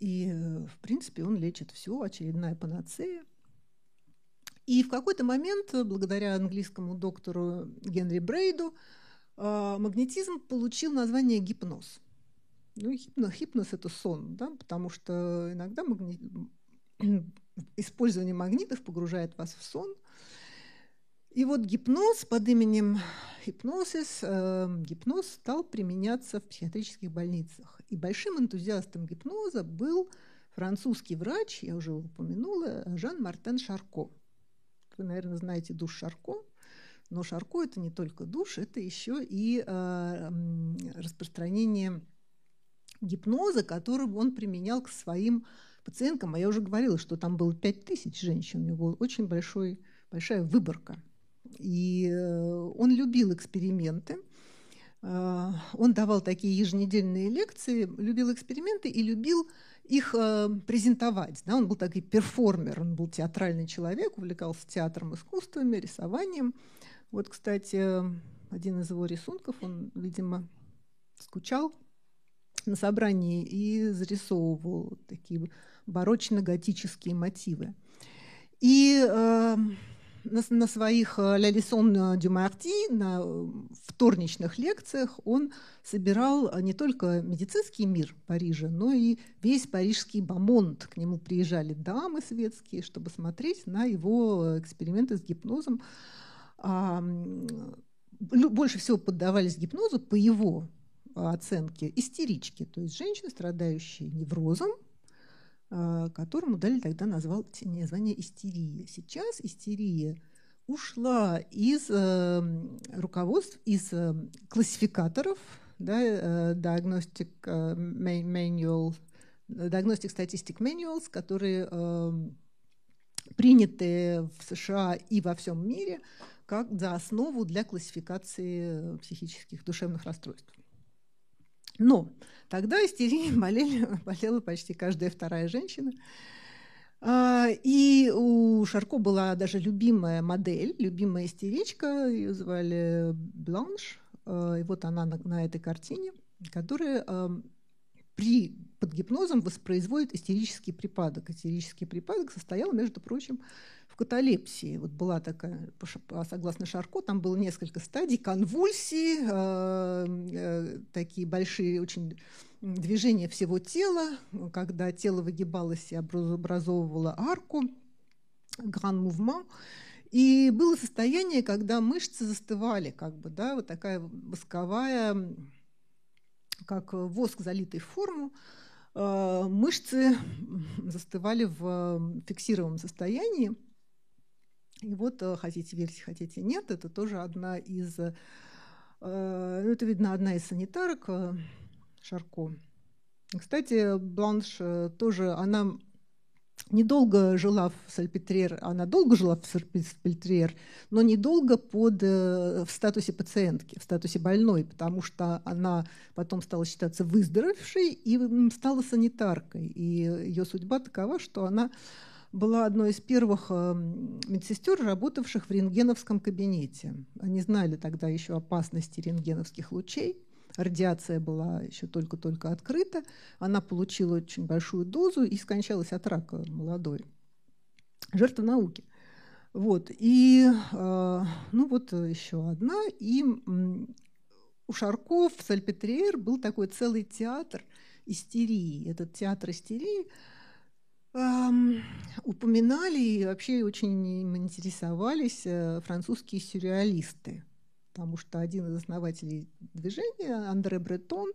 и, э, в принципе, он лечит все, очередная панацея. И в какой-то момент, благодаря английскому доктору Генри Брейду, э, магнетизм получил название гипноз. Ну, гипноз, гипноз – это сон, да, потому что иногда магни... использование магнитов погружает вас в сон – и вот гипноз под именем гипнозис, э, гипноз стал применяться в психиатрических больницах. И большим энтузиастом гипноза был французский врач, я уже упомянула, Жан-Мартен Шарко. Вы, наверное, знаете душ Шарко, но Шарко – это не только душ, это еще и э, распространение гипноза, который он применял к своим пациенткам. А я уже говорила, что там было 5000 женщин, у него очень большой, большая выборка. И э, он любил эксперименты. Э, он давал такие еженедельные лекции, любил эксперименты и любил их э, презентовать. Да? Он был такой перформер, он был театральный человек, увлекался театром, искусствами, рисованием. Вот, кстати, один из его рисунков, он, видимо, скучал на собрании и зарисовывал такие барочно-готические мотивы. И э, на, на своих «La leçon du mardi», на вторничных лекциях он собирал не только медицинский мир Парижа, но и весь парижский бомонд. К нему приезжали дамы светские, чтобы смотреть на его эксперименты с гипнозом. Больше всего поддавались гипнозу по его оценке истерички, то есть женщины, страдающие неврозом, а, которому дали тогда назвал название истерия. Сейчас истерия ушла из э, руководств, из э, классификаторов, да, э, diagnostic manual, diagnostic statistic manuals, которые приняты в США и во всем мире как за основу для классификации психических душевных расстройств. Но тогда истерией болели, болела почти каждая вторая женщина. А, и у Шарко была даже любимая модель, любимая истеричка, ее звали Бланш. А, и вот она на, на этой картине, которая при, под гипнозом воспроизводит истерический припадок. Истерический припадок состоял, между прочим, каталепсии. Вот была такая, согласно Шарко, там было несколько стадий, конвульсии, э, э, такие большие очень движения всего тела, когда тело выгибалось и образовывало арку, гран мувмент. И было состояние, когда мышцы застывали, как бы, да, вот такая восковая, как воск, залитый в форму, э, мышцы застывали в фиксированном состоянии. И вот э, хотите верьте, хотите нет, это тоже одна из, э, ну, это видно одна из санитарок э, Шарко. Кстати, Бланш тоже, она недолго жила в Сальпетрер, она долго жила в Сальпетрер, но недолго под, в статусе пациентки, в статусе больной, потому что она потом стала считаться выздоровевшей и стала санитаркой. И ее судьба такова, что она была одной из первых эм, медсестер, работавших в рентгеновском кабинете. Они знали тогда еще опасности рентгеновских лучей. Радиация была еще только-только открыта. Она получила очень большую дозу и скончалась от рака молодой. Жертва науки. Вот. И, э, ну вот еще одна. И у Шарков в Сальпетриер был такой целый театр истерии. Этот театр истерии – эм, упоминали и вообще очень им интересовались э, французские сюрреалисты, потому что один из основателей движения, Андре Бретон,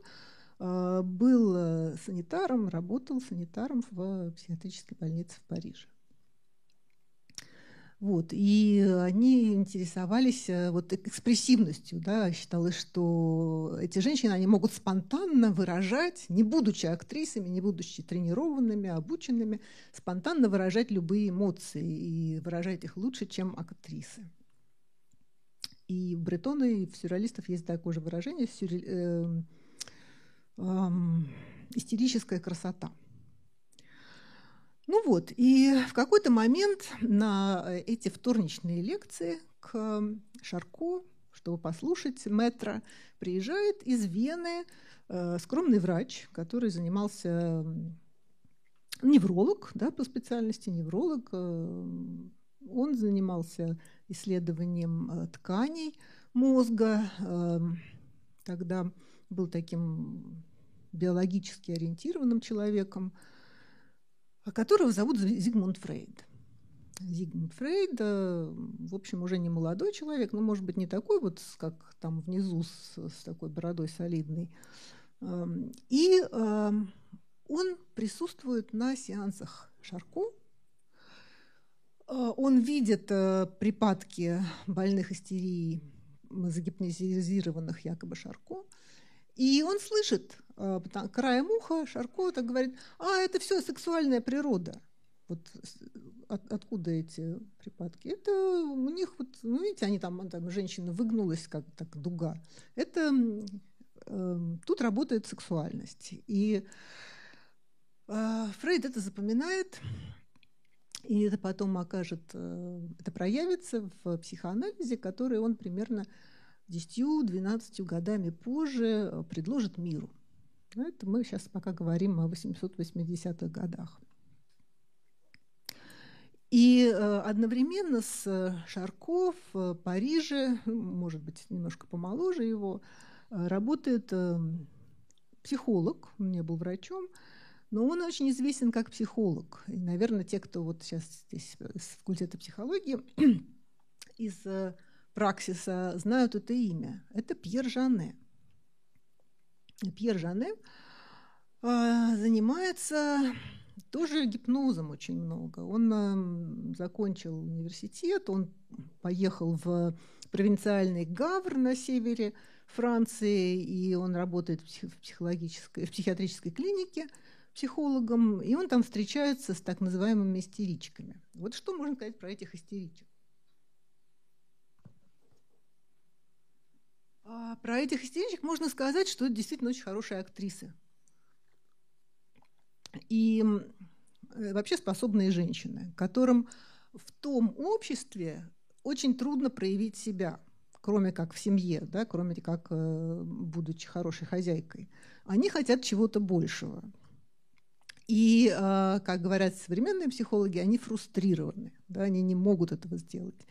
э, был э, санитаром, работал санитаром в психиатрической больнице в Париже. Вот, и они интересовались э, вот экспрессивностью, да, считалось, что эти женщины, они могут спонтанно выражать, не будучи актрисами, не будучи тренированными, обученными, спонтанно выражать любые эмоции и выражать их лучше, чем актрисы. И в Бретона, и в сюрреалистов есть такое же выражение сюрре... э, э, истерическая красота – ну вот, и в какой-то момент на э, эти вторничные лекции к Шарко, чтобы послушать метро, приезжает из Вены э, скромный врач, который занимался невролог, да, по специальности невролог. Э, он занимался исследованием э, тканей мозга, э, тогда был таким биологически ориентированным человеком – которого зовут Зигмунд Фрейд. Зигмунд Фрейд, э, в общем, уже не молодой человек, но, может быть, не такой вот, как там внизу с, с такой бородой солидной. Эм, и эм, он присутствует на сеансах Шарко. Э, он видит э, припадки больных истерии, загипнозированных якобы Шарко, и он слышит краем уха Шарко так говорит, а, это все сексуальная природа. Вот от, откуда эти припадки? Это у них, вот, ну, видите, они там, там женщина выгнулась, как так дуга. Это э, тут работает сексуальность. И э, Фрейд это запоминает, и это потом окажет, э, это проявится в психоанализе, который он примерно 10-12 годами позже э, предложит миру. Это мы сейчас пока говорим о 880-х годах. И э, одновременно с Шарков в Париже, может быть, немножко помоложе его, работает психолог, он не был врачом, но он очень известен как психолог. И, наверное, те, кто вот сейчас здесь с факультета психологии, из э, праксиса знают это имя. Это Пьер Жане. Пьер Жане э, занимается тоже гипнозом очень много. Он закончил университет, он поехал в провинциальный Гавр на севере Франции, и он работает в психологической, в психиатрической клинике – психологом, и он там встречается с так называемыми истеричками. Вот что можно сказать про этих истеричек? А про этих истеричек можно сказать, что это действительно очень хорошие актрисы. И э, вообще способные женщины, которым в том обществе очень трудно проявить себя, кроме как в семье, да, кроме как э, будучи хорошей хозяйкой. Они хотят чего-то большего. И, а, как говорят современные психологи, они фрустрированы, да, они не могут этого сделать.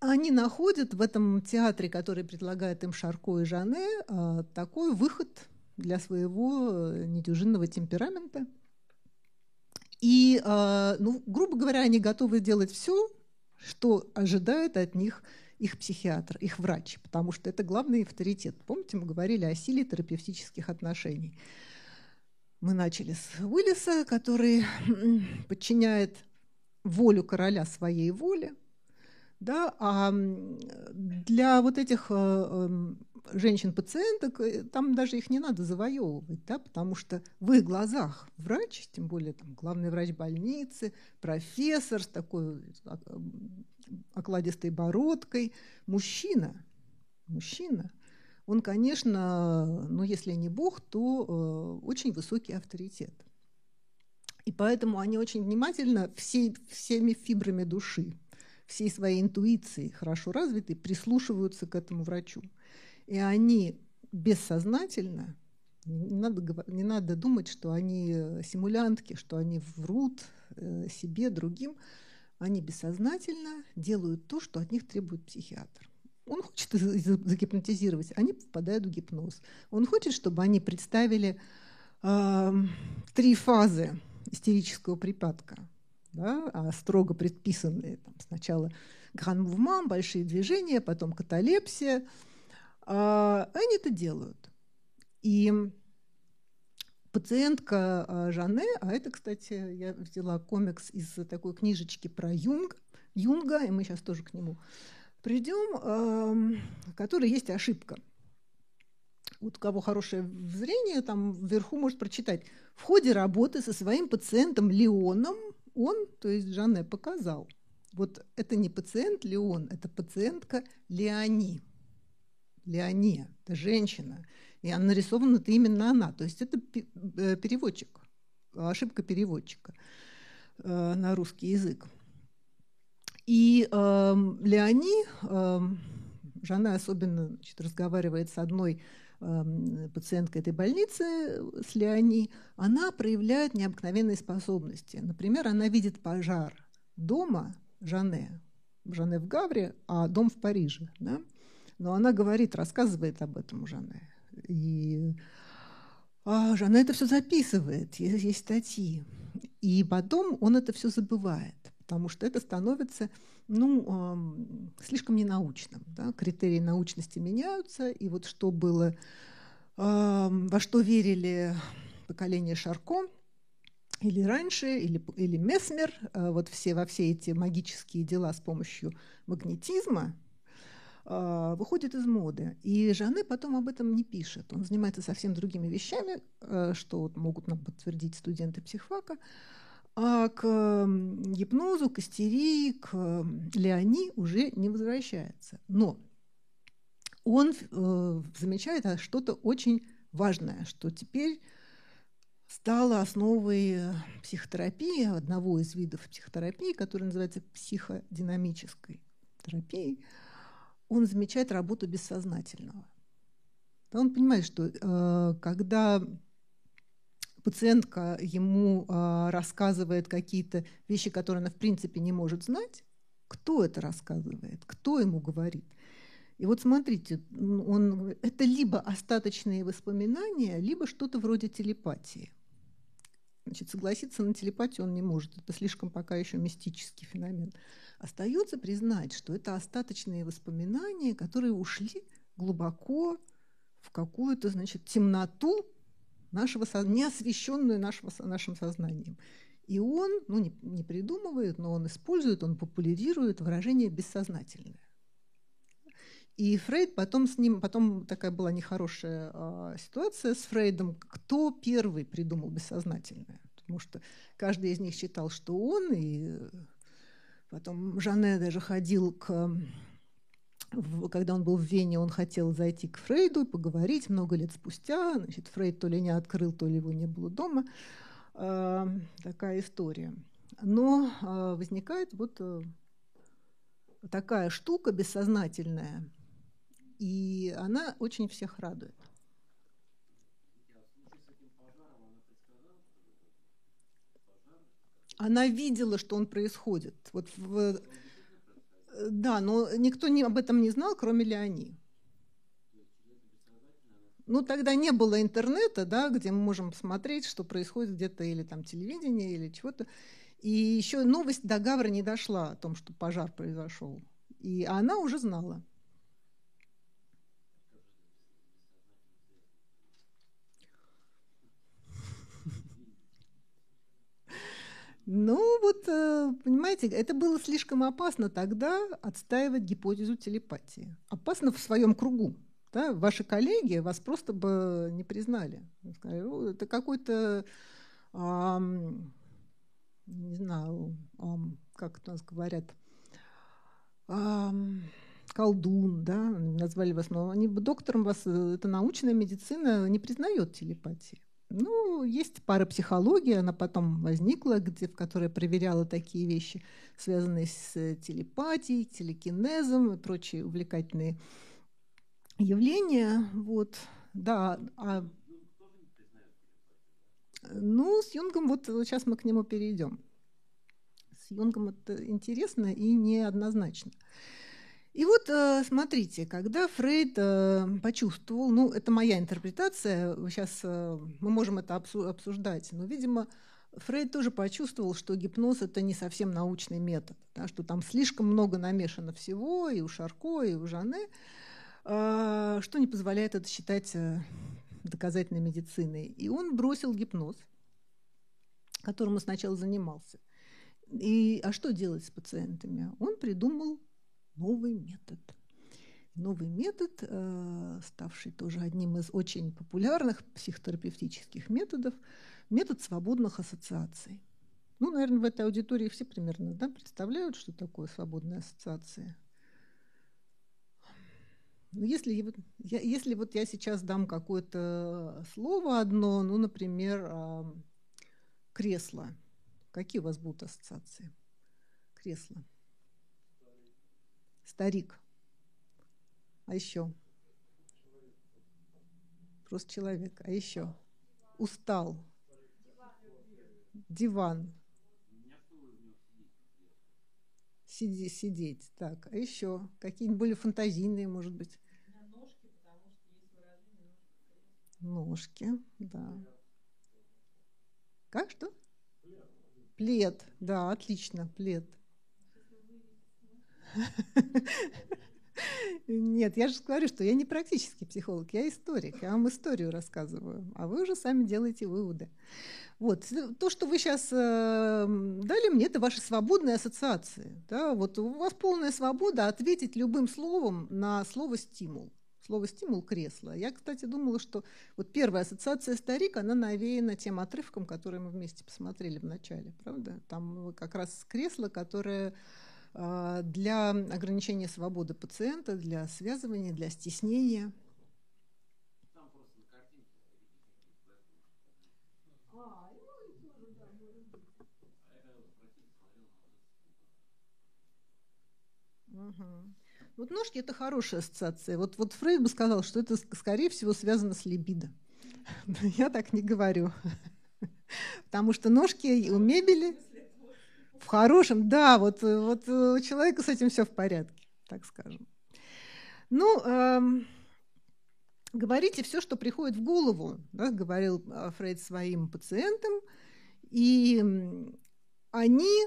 Они находят в этом театре, который предлагает им Шарко и Жане, а, такой выход для своего э, недюжинного темперамента. И, а, ну, грубо говоря, они готовы делать все, что ожидает от них их психиатр, их врач, потому что это главный авторитет. Помните, мы говорили о силе терапевтических отношений. Мы начали с Уиллиса, который подчиняет волю короля своей воле. Да, а для вот этих э, эм, женщин-пациенток э, там даже их не надо завоевывать, да, потому что в их глазах врач, тем более там, главный врач больницы, профессор с такой а, окладистой бородкой, мужчина, мужчина, он, конечно, ну если не Бог, то э, очень высокий авторитет. И поэтому они очень внимательно всей, всеми фибрами души, всей своей интуицией хорошо развиты, прислушиваются к этому врачу. И они бессознательно, не надо, не надо думать, что они симулянтки, что они врут э, себе, другим. Они бессознательно делают то, что от них требует психиатр. Он хочет загипнотизировать, они впадают в гипноз. Он хочет, чтобы они представили э, три фазы истерического припадка, да, а строго предписанные. Там, сначала гран большие движения, потом каталепсия. Э, они это делают. И пациентка а, Жанне, а это, кстати, я взяла комикс из такой книжечки про Юнг, Юнга, и мы сейчас тоже к нему придем, в которой есть ошибка. Вот у кого хорошее зрение, там вверху может прочитать. В ходе работы со своим пациентом Леоном он, то есть Жанне, показал. Вот это не пациент Леон, это пациентка Леони. Леони, это женщина. И она нарисована это именно она. То есть это э, переводчик, ошибка переводчика э, на русский язык. И э, Леони, э, Жанна особенно значит, разговаривает с одной э, пациенткой этой больницы, с Леони, она проявляет необыкновенные способности. Например, она видит пожар дома Жанне, Жанне в Гавре, а дом в Париже. Да? Но она говорит, рассказывает об этом Жанне. И а Жанне это все записывает, есть, есть статьи. И потом он это все забывает потому что это становится ну, э, слишком ненаучным. Да? Критерии научности меняются, и вот что было, э, во что верили поколение Шарко, или раньше, или, или Месмер, э, вот все, во все эти магические дела с помощью магнетизма, а, выходит из моды. И Жанне потом об этом не пишет. Он занимается совсем другими вещами, э, что могут нам подтвердить студенты психфака. А к гипнозу, к истерии, к Леони уже не возвращается. Но он э, замечает а, что-то очень важное, что теперь стало основой психотерапии, одного из видов психотерапии, который называется психодинамической терапией. Он замечает работу бессознательного. Он понимает, что э, когда пациентка ему э, рассказывает какие-то вещи, которые она в принципе не может знать, кто это рассказывает, кто ему говорит. И вот смотрите, он, это либо остаточные воспоминания, либо что-то вроде телепатии. Значит, согласиться на телепатию он не может. Это слишком пока еще мистический феномен. Остается признать, что это остаточные воспоминания, которые ушли глубоко в какую-то, значит, темноту нашего, неосвещенную нашего, нашим сознанием. И он, ну, не, не придумывает, но он использует, он популяризирует выражение «бессознательное». И Фрейд потом с ним, потом такая была нехорошая э, ситуация с Фрейдом, кто первый придумал бессознательное. Потому что каждый из них считал, что он, и потом Жанне даже ходил к когда он был в Вене, он хотел зайти к Фрейду и поговорить много лет спустя. Значит, Фрейд то ли не открыл, то ли его не было дома. Э, такая история. Но э, возникает вот э, такая штука бессознательная, и она очень всех радует. Она видела, что он происходит. Вот в, да, но никто не, об этом не знал, кроме Леони. Ну, тогда не было интернета, да, где мы можем посмотреть, что происходит где-то, или там телевидение, или чего-то. И еще новость до Гавра не дошла о том, что пожар произошел. И она уже знала. Ну, вот, э, понимаете, это было слишком опасно тогда отстаивать гипотезу телепатии. Опасно в своем кругу. Да? Ваши коллеги вас просто бы не признали. Сказали, это какой-то, эм, не знаю, эм, как у нас говорят, эм, колдун, да, назвали вас, но они бы доктором вас, э, это научная медицина не признает телепатии. Ну, есть парапсихология, она потом возникла, где, в которой проверяла такие вещи, связанные с э, телепатией, телекинезом и прочие увлекательные явления. Вот, да. А... Ну, с Юнгом, вот сейчас мы к нему перейдем. С Юнгом это интересно и неоднозначно. И вот э, смотрите, когда Фрейд э, почувствовал, ну это моя интерпретация, сейчас э, мы можем это обсуждать, но, видимо, Фрейд тоже почувствовал, что гипноз это не совсем научный метод, да, что там слишком много намешано всего и у Шарко, и у Жанне, что не позволяет это считать доказательной медициной. И он бросил гипноз, которым он сначала занимался. И, а что делать с пациентами? Он придумал новый метод. Новый метод, э, ставший тоже одним из очень популярных психотерапевтических методов, метод свободных ассоциаций. Ну, наверное, в этой аудитории все примерно да, представляют, что такое свободная ассоциация. Но если, я, если вот я сейчас дам какое-то слово одно, ну, например, кресло, какие у вас будут ассоциации? Кресло. Старик. А еще? Просто человек. А еще? Устал. Диван. Сиди, сидеть. Так, а еще? Какие-нибудь более фантазийные, может быть? Ножки, да. Как что? Плед, да, отлично, плед. Нет, я же говорю, что я не практический психолог, я историк. Я вам историю рассказываю, а вы уже сами делаете выводы. Вот. То, что вы сейчас э, дали мне, это ваши свободные ассоциации. Да? Вот у вас полная свобода ответить любым словом на слово «стимул». Слово «стимул» – кресло. Я, кстати, думала, что вот первая ассоциация «старик», она навеяна тем отрывком, который мы вместе посмотрели в начале, правда? Там как раз кресло, которое для ограничения свободы пациента, для связывания, для стеснения. Вот ножки – это хорошая ассоциация. Вот, вот Фрейд бы сказал, что это, скорее всего, связано с либидо. Но я так не говорю. Потому что ножки у мебели в хорошем, да, вот, вот у человека с этим все в порядке, так скажем. Ну, эм, говорите все, что приходит в голову, да, говорил э, Фрейд своим пациентам, и они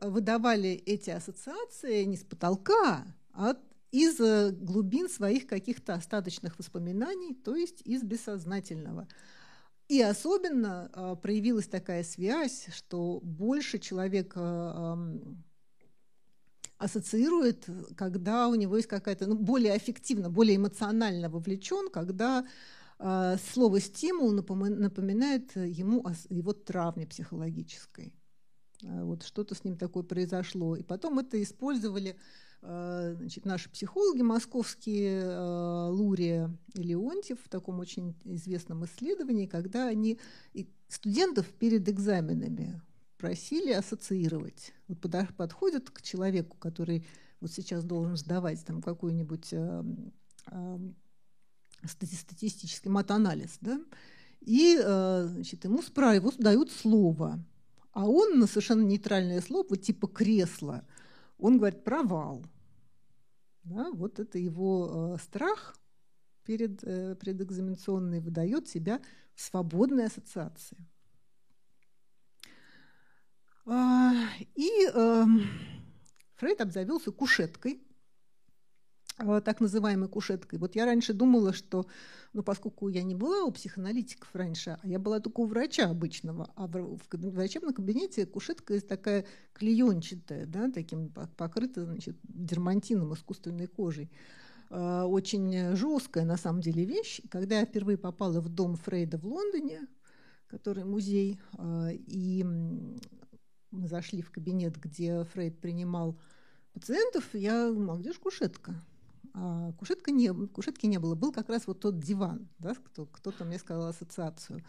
выдавали эти ассоциации не с потолка, а из э, глубин своих каких-то остаточных воспоминаний, то есть из бессознательного. И особенно э, проявилась такая связь, что больше человек ассоциирует, когда у него есть какая-то, ну, более эффективно, более эмоционально вовлечен, когда слово «стимул» напоминает ему о его травме психологической. А, вот что-то с ним такое произошло. И потом это использовали а, значит, наши психологи московские, а, Лурия и Леонтьев, в таком очень известном исследовании, когда они студентов перед экзаменами просили ассоциировать. Вот подходят к человеку, который вот сейчас должен сдавать там какой-нибудь статистический матанализ, да, и значит, ему, справ... ему дают слово – а он на совершенно нейтральное слово, типа кресло, он говорит провал. Да, вот это его э, страх перед э, предэкзаменационный выдает себя в свободной ассоциации. А, и э, Фрейд обзавелся кушеткой, так называемой кушеткой. Вот я раньше думала, что но поскольку я не была у психоаналитиков раньше, а я была только у врача обычного, а в, врачебном кабинете кушетка такая клеенчатая, да, таким покрыта значит, дермантином, искусственной кожей а, очень жесткая на самом деле вещь. Когда я впервые попала в дом Фрейда в Лондоне, который музей, а, и мы зашли в кабинет, где Фрейд принимал пациентов, я, а где же кушетка? А кушетка не, кушетки не было. Был как раз вот тот диван, да, кто, кто-то мне сказал ассоциацию.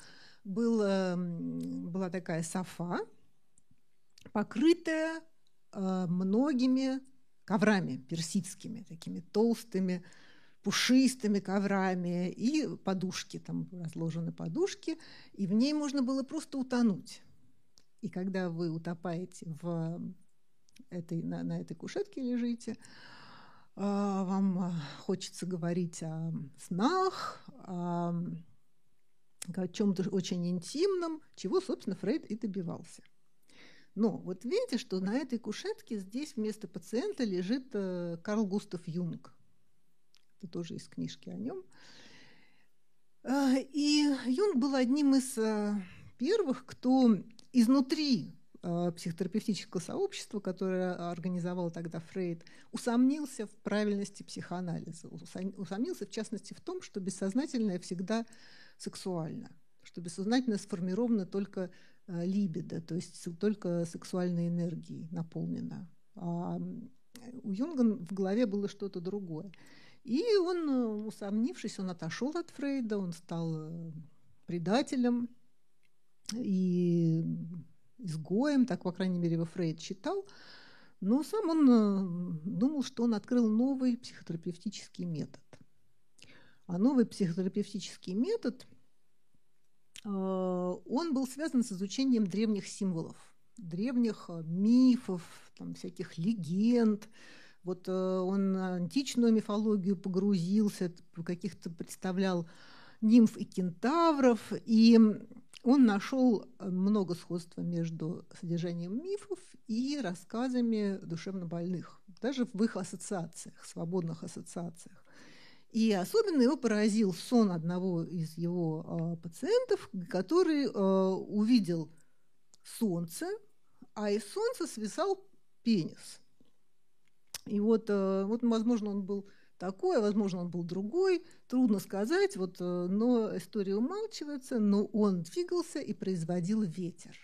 Был, эм, была такая софа, покрытая э, многими коврами персидскими, такими толстыми, пушистыми коврами, и подушки, там разложены подушки, и в ней можно было просто утонуть. И когда вы утопаете в этой, на, на этой кушетке лежите, вам а, хочется говорить о снах, о, чем-то очень интимном, чего, собственно, Фрейд и добивался. Но вот видите, что на этой кушетке здесь вместо пациента лежит э, Карл Густав Юнг. Это тоже из книжки о нем. А, и Юнг был одним из э, первых, кто изнутри психотерапевтического сообщества, которое организовал тогда Фрейд, усомнился в правильности психоанализа, усомнился в частности в том, что бессознательное всегда сексуально, что бессознательное сформировано только э, либидо, то есть только сексуальной энергией наполнено. А у Юнга в голове было что-то другое. И он, э, усомнившись, он отошел от Фрейда, он стал предателем и изгоем, так, по крайней мере, его Фрейд считал, но сам он э, думал, что он открыл новый психотерапевтический метод. А новый психотерапевтический метод, э, он был связан с изучением древних символов, древних э, мифов, там, всяких легенд. Вот он античную мифологию погрузился, каких-то представлял нимф и кентавров, и он нашел много сходства между содержанием мифов и рассказами душевнобольных, даже в их ассоциациях, свободных ассоциациях. И особенно его поразил сон одного из его э, пациентов, который э, увидел солнце, а из солнца свисал пенис. И вот, э, вот возможно, он был такой, возможно, он был другой, трудно сказать, вот, э, но история умалчивается, но он двигался и производил ветер.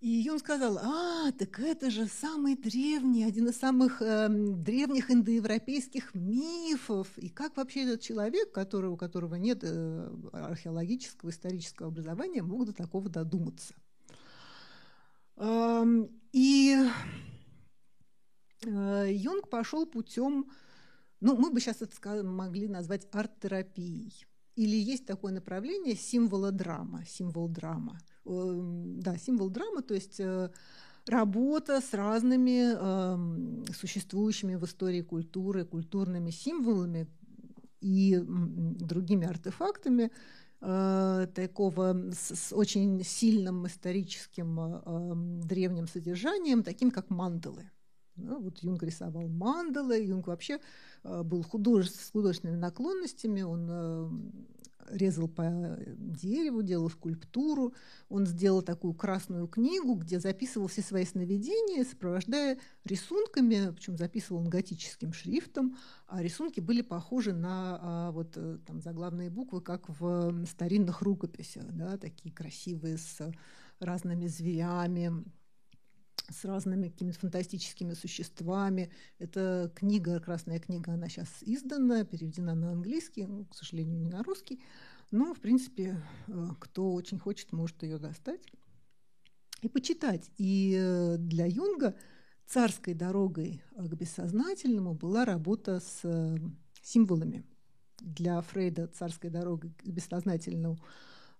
И он сказал, а, так это же самый древний, один из самых э, древних индоевропейских мифов. И как вообще этот человек, который, у которого нет э, археологического, исторического образования, мог до такого додуматься? Эм, и Юнг пошел путем, ну, мы бы сейчас это могли назвать арт-терапией. Или есть такое направление символа драма, символ драма. Эм, да, символ драмы, то есть э, работа с разными э, существующими в истории культуры, культурными символами и другими артефактами э, такого с, с очень сильным историческим э, древним содержанием, таким как мандалы. Ну, вот Юнг рисовал мандалы, Юнг вообще э, был худож... с художественными наклонностями, он э, резал по дереву, делал скульптуру. Он сделал такую красную книгу, где записывал все свои сновидения, сопровождая рисунками, причем записывал он готическим шрифтом, а рисунки были похожи на а, вот э, там заглавные буквы, как в старинных рукописях, да, такие красивые с разными зверями, с разными какими-то фантастическими существами. Эта книга, красная книга, она сейчас издана, переведена на английский, ну, к сожалению, не на русский. Но, в принципе, э, кто очень хочет, может ее достать и почитать. И э, для Юнга царской дорогой к бессознательному была работа с э, символами. Для Фрейда царской дорогой к бессознательному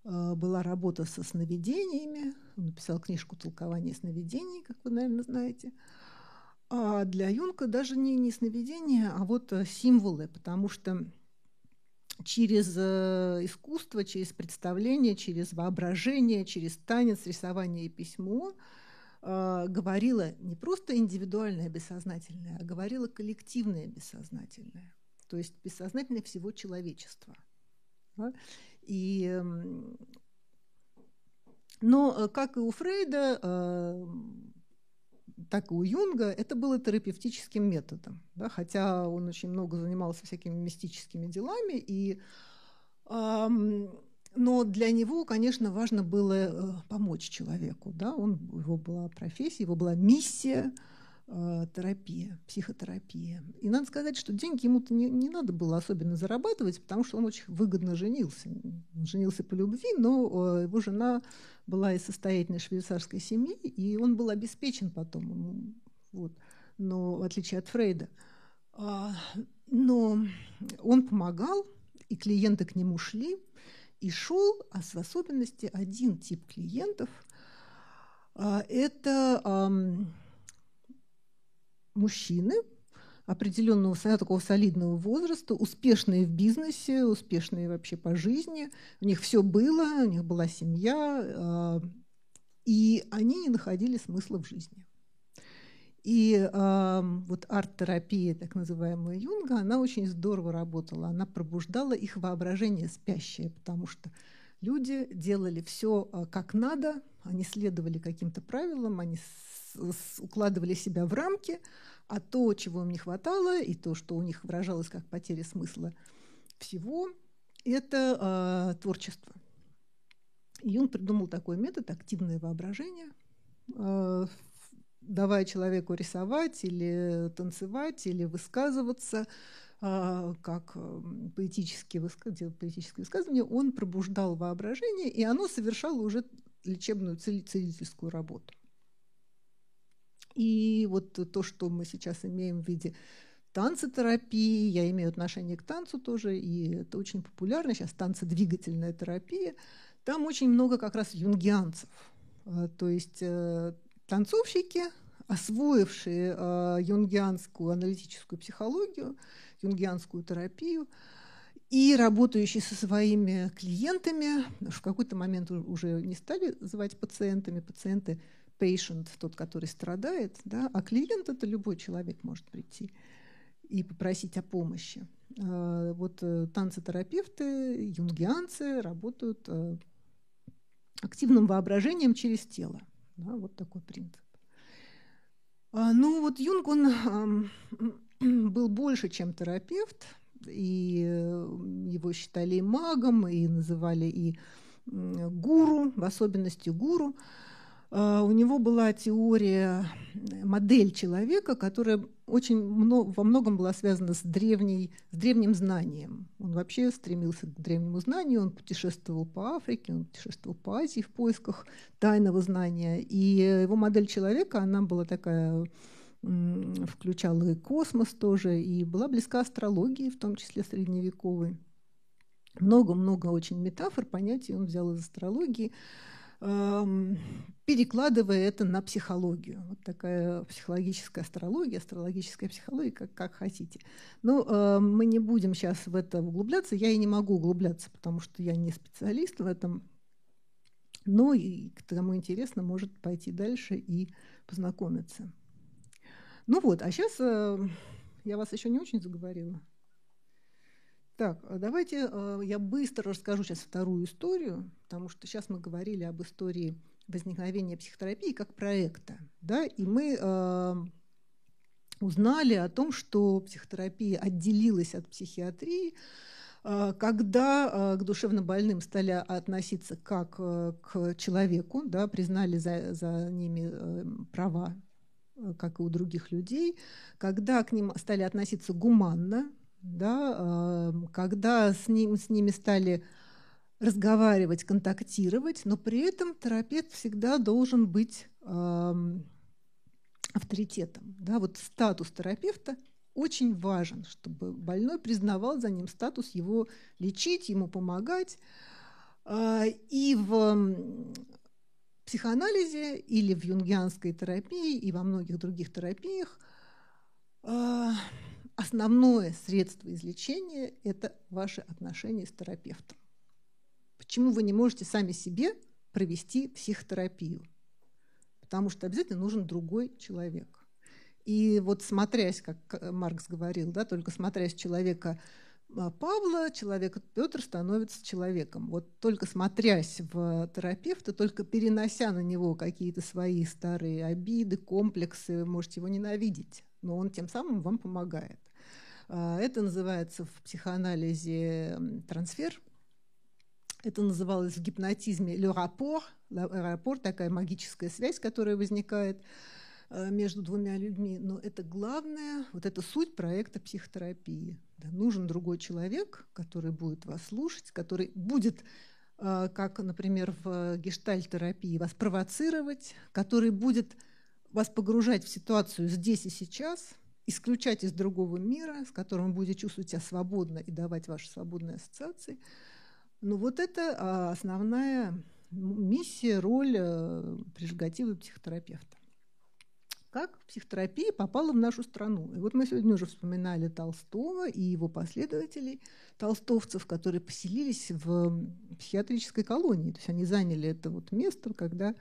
была работа со сновидениями. Он написал книжку «Толкование сновидений», как вы, наверное, знаете. А для Юнга даже не, не сновидения, а вот э, символы, потому что через э, искусство, через представление, через воображение, через танец, рисование и письмо э, говорила не просто индивидуальное бессознательное, а говорила коллективное бессознательное, то есть бессознательное всего человечества. И, эм, но э, как и у Фрейда, э, так и у Юнга, это было терапевтическим методом. Да, хотя он очень много занимался всякими мистическими делами. И, но для него, конечно, важно было э, помочь человеку. Да? Он, его была профессия, его была миссия – терапия, психотерапия. И надо сказать, что деньги ему-то не, не надо было особенно зарабатывать, потому что он очень выгодно женился. Он женился по любви, но э, его жена была из состоятельной швейцарской семьи, и он был обеспечен потом. Вот. Но в отличие от Фрейда. А, но он помогал, и клиенты к нему шли, и шел, а в особенности один тип клиентов. А, это мужчины определенного такого солидного возраста, успешные в бизнесе, успешные вообще по жизни. У них все было, у них была семья, а, и они не находили смысла в жизни. И э, вот арт-терапия, так называемая Юнга, она очень здорово работала. Она пробуждала их воображение спящее, потому что люди делали все как надо, они следовали каким-то правилам, они укладывали себя в рамки, а то, чего им не хватало, и то, что у них выражалось как потеря смысла всего, это э, творчество. Он придумал такой метод активное воображение, э, давая человеку рисовать или танцевать, или высказываться, как поэтические, высказ... поэтическое высказывание, он пробуждал воображение, и оно совершало уже лечебную целительскую работу. И вот то, что мы сейчас имеем в виде танцетерапии, я имею отношение к танцу тоже, и это очень популярно сейчас, танцедвигательная терапия, там очень много как раз юнгианцев. А, то есть э, танцовщики, освоившие а, юнгианскую аналитическую психологию, юнгианскую терапию, и работающий со своими клиентами, в какой-то момент уже не стали звать пациентами, пациенты patient, тот, который страдает, да, а клиент это любой человек может прийти и попросить о помощи. А, вот э, танцетерапевты, юнгианцы работают э, активным воображением через тело. Да, вот такой принцип. А, ну вот Юнг, он был больше, чем терапевт, и его считали и магом, и называли и гуру, в особенности гуру. А, у него была теория, модель человека, которая очень много, во многом была связана с, древней, с древним знанием. Он вообще стремился к древнему знанию, он путешествовал по Африке, он путешествовал по Азии в поисках тайного знания. И его модель человека, она была такая включала и космос тоже, и была близка астрологии, в том числе средневековой. Много-много очень метафор, понятий он взял из астрологии перекладывая это на психологию. Вот такая психологическая астрология, астрологическая психология, как, как хотите. Но э, мы не будем сейчас в это углубляться. Я и не могу углубляться, потому что я не специалист в этом. Но и кому интересно, может пойти дальше и познакомиться. Ну вот, а сейчас э, я вас еще не очень заговорила. Так, а давайте э, я быстро расскажу сейчас вторую историю, потому что сейчас мы говорили об истории возникновения психотерапии как проекта, да, и мы э, узнали о том, что психотерапия отделилась от психиатрии, э, когда к душевно больным стали относиться как к человеку, да, признали за, за ними права, как и у других людей, когда к ним стали относиться гуманно, да, когда с, ним, с ними стали разговаривать, контактировать, но при этом терапевт всегда должен быть авторитетом. Да? Вот статус терапевта очень важен, чтобы больной признавал за ним статус его лечить, ему помогать. Э, и в психоанализе или в юнгианской терапии и во многих других терапиях э, основное средство излечения – это ваши отношения с терапевтом. Почему вы не можете сами себе провести психотерапию? Потому что обязательно нужен другой человек. И вот смотрясь, как Маркс говорил, да, только смотрясь человека а, Павла, человек Петр становится человеком. Вот только смотрясь в терапевта, только перенося на него какие-то свои старые обиды, комплексы, можете его ненавидеть, но он тем самым вам помогает. А, это называется в психоанализе трансфер. Это называлось в гипнотизме le rapport. Rapport – такая магическая связь, которая возникает а, между двумя людьми. Но это главное, вот это суть проекта психотерапии. Да, нужен другой человек, который будет вас слушать, который будет а, как, например, в гештальтерапии, вас провоцировать, который будет вас погружать в ситуацию здесь и сейчас, исключать из другого мира, с которым вы будете чувствовать себя свободно и давать ваши свободные ассоциации. Но вот это а, основная миссия, роль э, прежигативы психотерапевта. Как психотерапия попала в нашу страну? И вот мы сегодня уже вспоминали Толстого и его последователей, толстовцев, которые поселились в психиатрической колонии. То есть они заняли это вот место, когда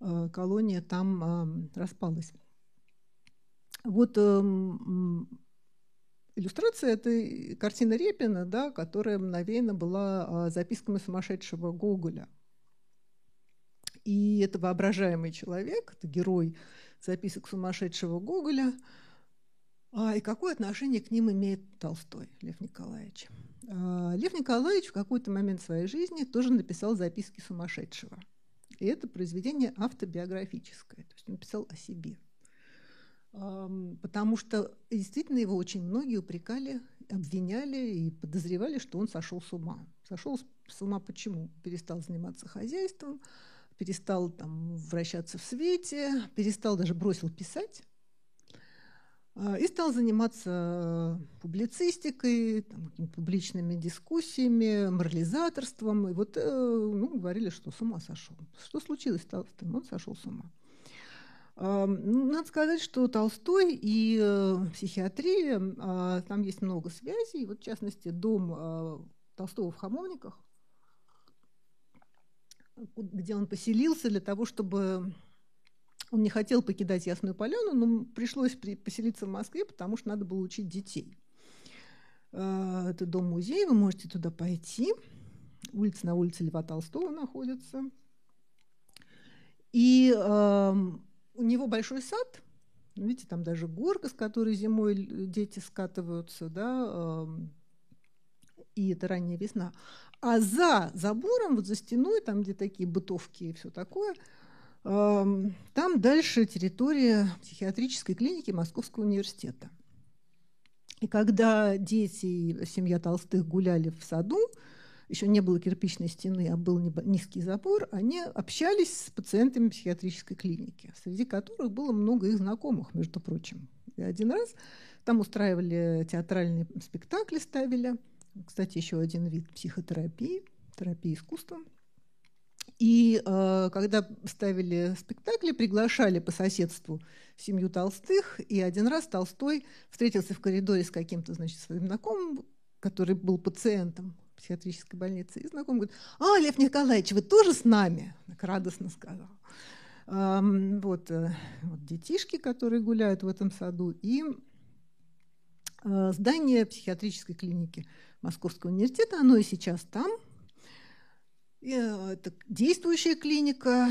э, колония там распалась. Вот эм, иллюстрация – это картина Репина, да, которая мгновенно была а, записками сумасшедшего Гоголя. И это воображаемый человек, это герой записок сумасшедшего Гоголя. А, и какое отношение к ним имеет Толстой, Лев Николаевич? А, Лев Николаевич в какой-то момент своей жизни тоже написал записки сумасшедшего. И это произведение автобиографическое, то есть он писал о себе потому что действительно его очень многие упрекали, обвиняли и подозревали, что он сошел с ума. Сошел с ума почему? Перестал заниматься хозяйством, перестал там вращаться в свете, перестал даже бросил писать а, и стал заниматься публицистикой, там, публичными дискуссиями, морализаторством. И вот э, ну, говорили, что с ума сошел. Что случилось с Толстым? Он сошел с ума. Ну, надо сказать, что Толстой и э, психиатрия, а, там есть много связей. Вот, в частности, дом а, Толстого в Хамовниках, где он поселился для того, чтобы он не хотел покидать Ясную Поляну, но пришлось поселиться в Москве, потому что надо было учить детей. А, это дом-музей, вы можете туда пойти. Улица на улице Льва Толстого находится. И у него большой сад, видите, там даже горка, с которой зимой дети скатываются, да, и это ранняя весна. А за забором, вот за стеной, там, где такие бытовки и все такое, там дальше территория психиатрической клиники Московского университета. И когда дети семья Толстых гуляли в саду, еще не было кирпичной стены, а был низкий забор, они общались с пациентами психиатрической клиники, среди которых было много их знакомых, между прочим. И один раз там устраивали театральные спектакли, ставили. Кстати, еще один вид психотерапии, терапии искусством. И э, когда ставили спектакли, приглашали по соседству семью Толстых, и один раз Толстой встретился в коридоре с каким-то, значит, своим знакомым, который был пациентом психиатрической больницы. И знакомый говорит, а, Лев Николаевич, вы тоже с нами? Так радостно сказал. Вот, э, вот детишки, которые гуляют в этом саду, и э, здание психиатрической клиники Московского университета, оно и сейчас там. Э, это действующая клиника,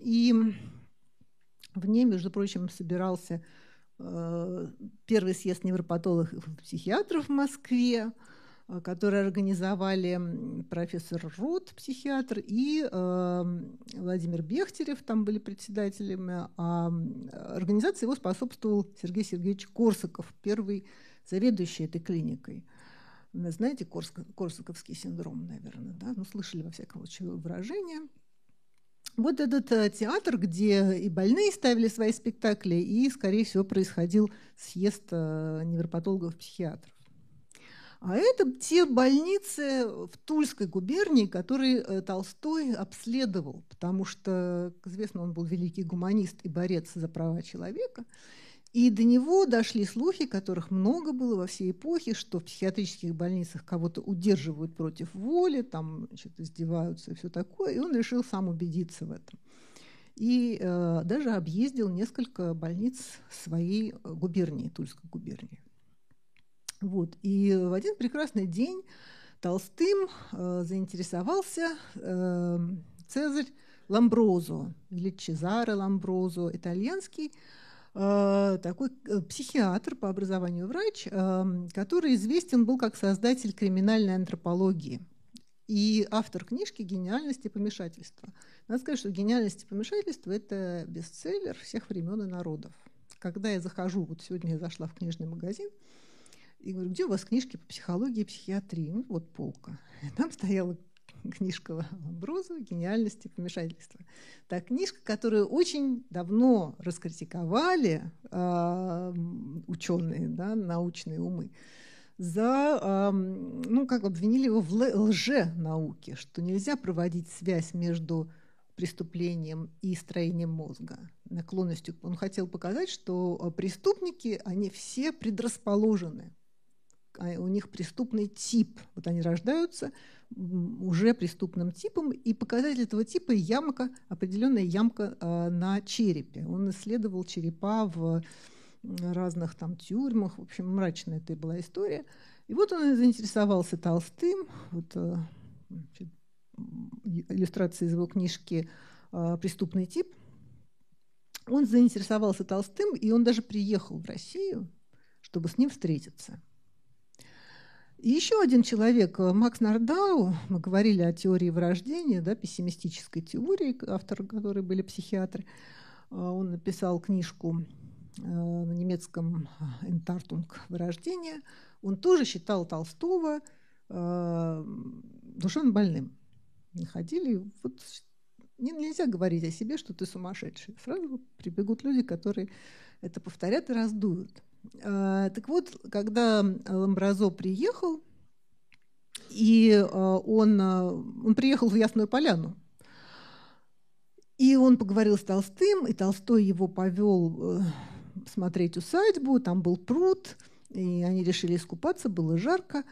и в ней, между прочим, собирался первый съезд невропатологов и психиатров в Москве. Э, которые организовали профессор Рот, психиатр, и э, Владимир Бехтерев, там были председателями. А организации его способствовал Сергей Сергеевич Корсаков, первый заведующий этой клиникой. Знаете Корск, Корсаковский синдром, наверное, да? Ну, слышали, во всяком случае, выражение. Вот этот э, театр, где и больные ставили свои спектакли, и, скорее всего, происходил съезд э, невропатологов-психиатров. А это те больницы в Тульской губернии, которые э, Толстой обследовал, потому что, известно, он был великий гуманист и борец за права человека. И до него дошли слухи, которых много было во всей эпохе, что в психиатрических больницах кого-то удерживают против воли, там значит, издеваются и все такое. И он решил сам убедиться в этом. И э, даже объездил несколько больниц своей э, губернии, Тульской губернии. Вот. И в один прекрасный день Толстым э, заинтересовался э, Цезарь Ламброзо или Чезаре Ламброзо, итальянский э, такой э, психиатр по образованию врач, э, который известен был как создатель криминальной антропологии и автор книжки «Гениальность и помешательство». Надо сказать, что «Гениальность и помешательство» – это бестселлер всех времен и народов. Когда я захожу, вот сегодня я зашла в книжный магазин – и говорю, где у вас книжки по психологии и психиатрии? Ну, вот полка. И там стояла книжка Ламброза «Гениальность и помешательство». Та книжка, которую очень давно раскритиковали э, ученые, да, научные умы, за, э, ну, как обвинили его в лже-науке, что нельзя проводить связь между преступлением и строением мозга, наклонностью. Он хотел показать, что преступники, они все предрасположены а у них преступный тип. Вот они рождаются уже преступным типом, и показатель этого типа ямка, определенная ямка э, на черепе. Он исследовал черепа в разных там тюрьмах, в общем, мрачная это была история. И вот он заинтересовался Толстым, вот э, значит, иллюстрация из его книжки «Преступный тип». Он заинтересовался Толстым, и он даже приехал в Россию, чтобы с ним встретиться – и еще один человек, э, Макс Нардау, мы говорили о теории вырождения, да, пессимистической теории, авторы которой были психиатры. Э, он написал книжку э, на немецком «Энтартунг. Вырождение». Он тоже считал Толстого душевно больным. Не ходили, вот нельзя говорить о себе, что ты сумасшедший. Сразу прибегут люди, которые это повторят и раздуют. А, так вот, когда Ламбразо приехал, и а, он, а, он приехал в Ясную Поляну, И он поговорил с Толстым, и Толстой его повел э, смотреть усадьбу, там был пруд, и они решили искупаться, было жарко.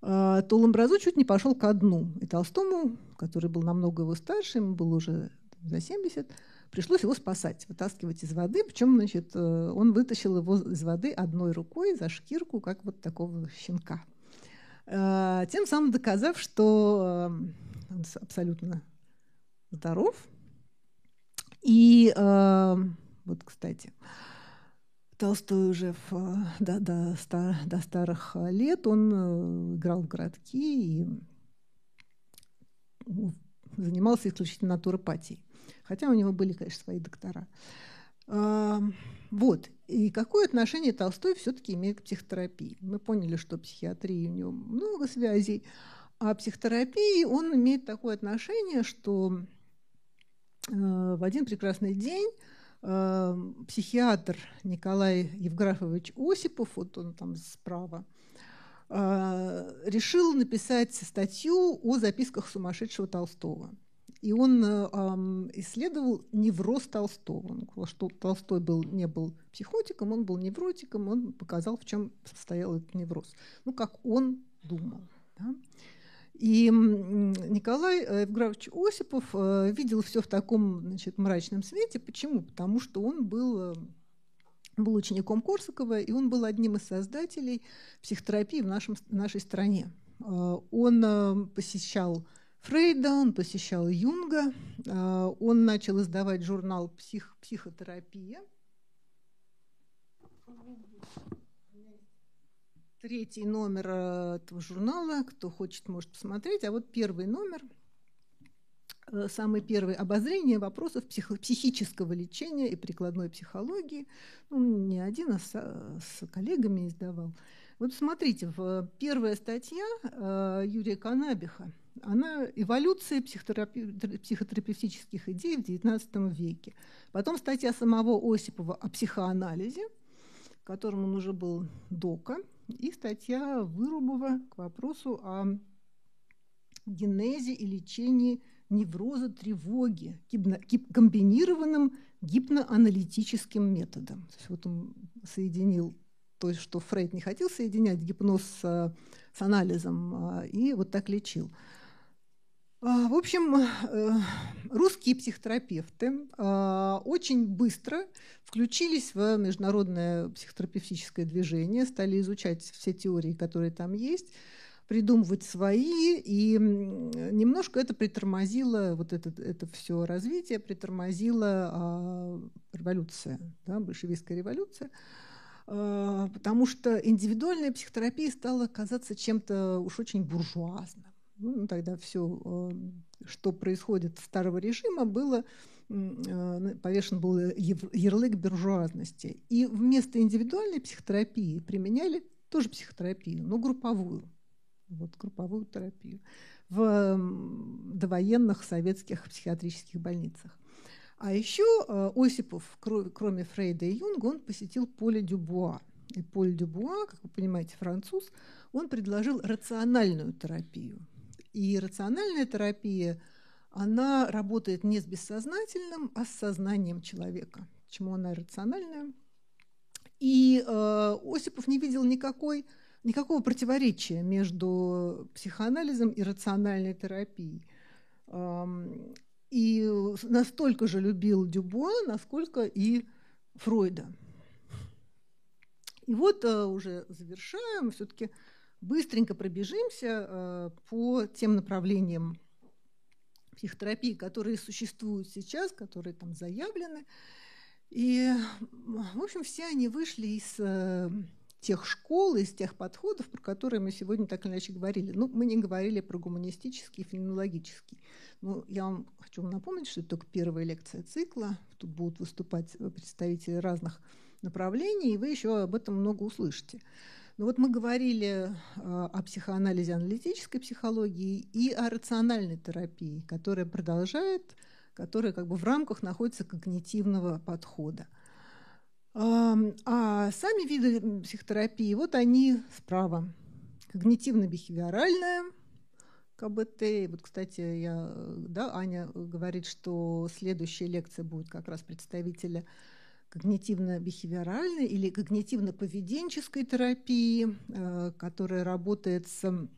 То Ламбразу чуть не пошел ко дну. И Толстому, который был намного его старше, ему было уже за 70, пришлось его спасать, вытаскивать из воды. Причем, значит, э, он вытащил его из воды одной рукой за шкирку, как вот такого щенка. А, тем самым доказав, что э, он абсолютно здоров, и э, вот, кстати, Толстой уже в, э, до, стар, до старых лет он э, играл в городки и занимался исключительно натуропатией. Хотя у него были, конечно, свои доктора. Вот. И какое отношение Толстой все-таки имеет к психотерапии? Мы поняли, что психиатрии у него много связей, а психотерапии он имеет такое отношение, что Э, в один прекрасный день психиатр Николай Евграфович Осипов, вот он там справа, решил написать статью о записках сумасшедшего Толстого. И он исследовал невроз Толстого. Что Толстой был, не был психотиком, он был невротиком, он показал, в чем состоял этот невроз. Ну, как он думал. Да? И Николай э, Евграфович Осипов э, видел все в таком значит, мрачном свете. Почему? Потому что он был, э, был учеником Корсакова, и он был одним из создателей психотерапии в нашем, нашей стране. Он посещал Фрейда, он посещал Юнга, он начал издавать журнал «Псих, «Психотерапия», третий номер э, этого журнала. Кто хочет, может посмотреть. А вот первый номер, э, самый первый обозрение вопросов психо- психического лечения и прикладной психологии. Ну, не один, а с, с коллегами издавал. Вот смотрите, в, первая статья э, Юрия Канабиха, она эволюция психотерапи... психотерапевтических идей в XIX веке. Потом статья самого Осипова о психоанализе, которым он уже был дока – и статья Вырубова к вопросу о генезе и лечении невроза тревоги комбинированным гипноаналитическим методом. То есть вот он соединил то, что Фрейд не хотел соединять гипноз с, с анализом, а, и вот так лечил. А, в общем, э, русские психотерапевты очень быстро включились в международное психотерапевтическое движение, стали изучать все теории, которые там есть, придумывать свои, и немножко это притормозило, вот это, это все развитие притормозило а, революция, да, большевистская революция, потому что индивидуальная психотерапия стала казаться чем-то уж очень буржуазным. Ну, тогда все, э, что происходит старого режима, было э, повешен был ярлык буржуазности. И вместо индивидуальной психотерапии применяли тоже психотерапию, но групповую. Вот групповую терапию в довоенных советских психиатрических больницах. А еще э, Осипов, кроме Фрейда и Юнга, он посетил Поле Дюбуа. И Поль Дюбуа, как вы понимаете, француз, он предложил рациональную терапию. И рациональная терапия, она работает не с бессознательным, а с сознанием человека. Почему она рациональная? И э, Осипов не видел никакой, никакого противоречия между психоанализом и рациональной терапией. И настолько же любил Дюбуа, насколько и Фройда. И вот э, уже завершаем, все-таки быстренько пробежимся э, по тем направлениям психотерапии, которые существуют сейчас, которые там заявлены. И, в общем, все они вышли из э, тех школ, из тех подходов, про которые мы сегодня так или иначе говорили. Ну, мы не говорили про гуманистический и феноменологический. Но я вам хочу напомнить, что это только первая лекция цикла. Тут будут выступать представители разных направлений, и вы еще об этом много услышите. Ну вот мы говорили а, о психоанализе аналитической психологии и о рациональной терапии, которая продолжает, которая как бы в рамках находится когнитивного подхода. А сами виды психотерапии, вот они справа. Когнитивно-бихевиоральная, КБТ. Вот, кстати, я, да, Аня говорит, что следующая лекция будет как раз представителя когнитивно-бихевиоральной или когнитивно-поведенческой терапии, э, которая работает с,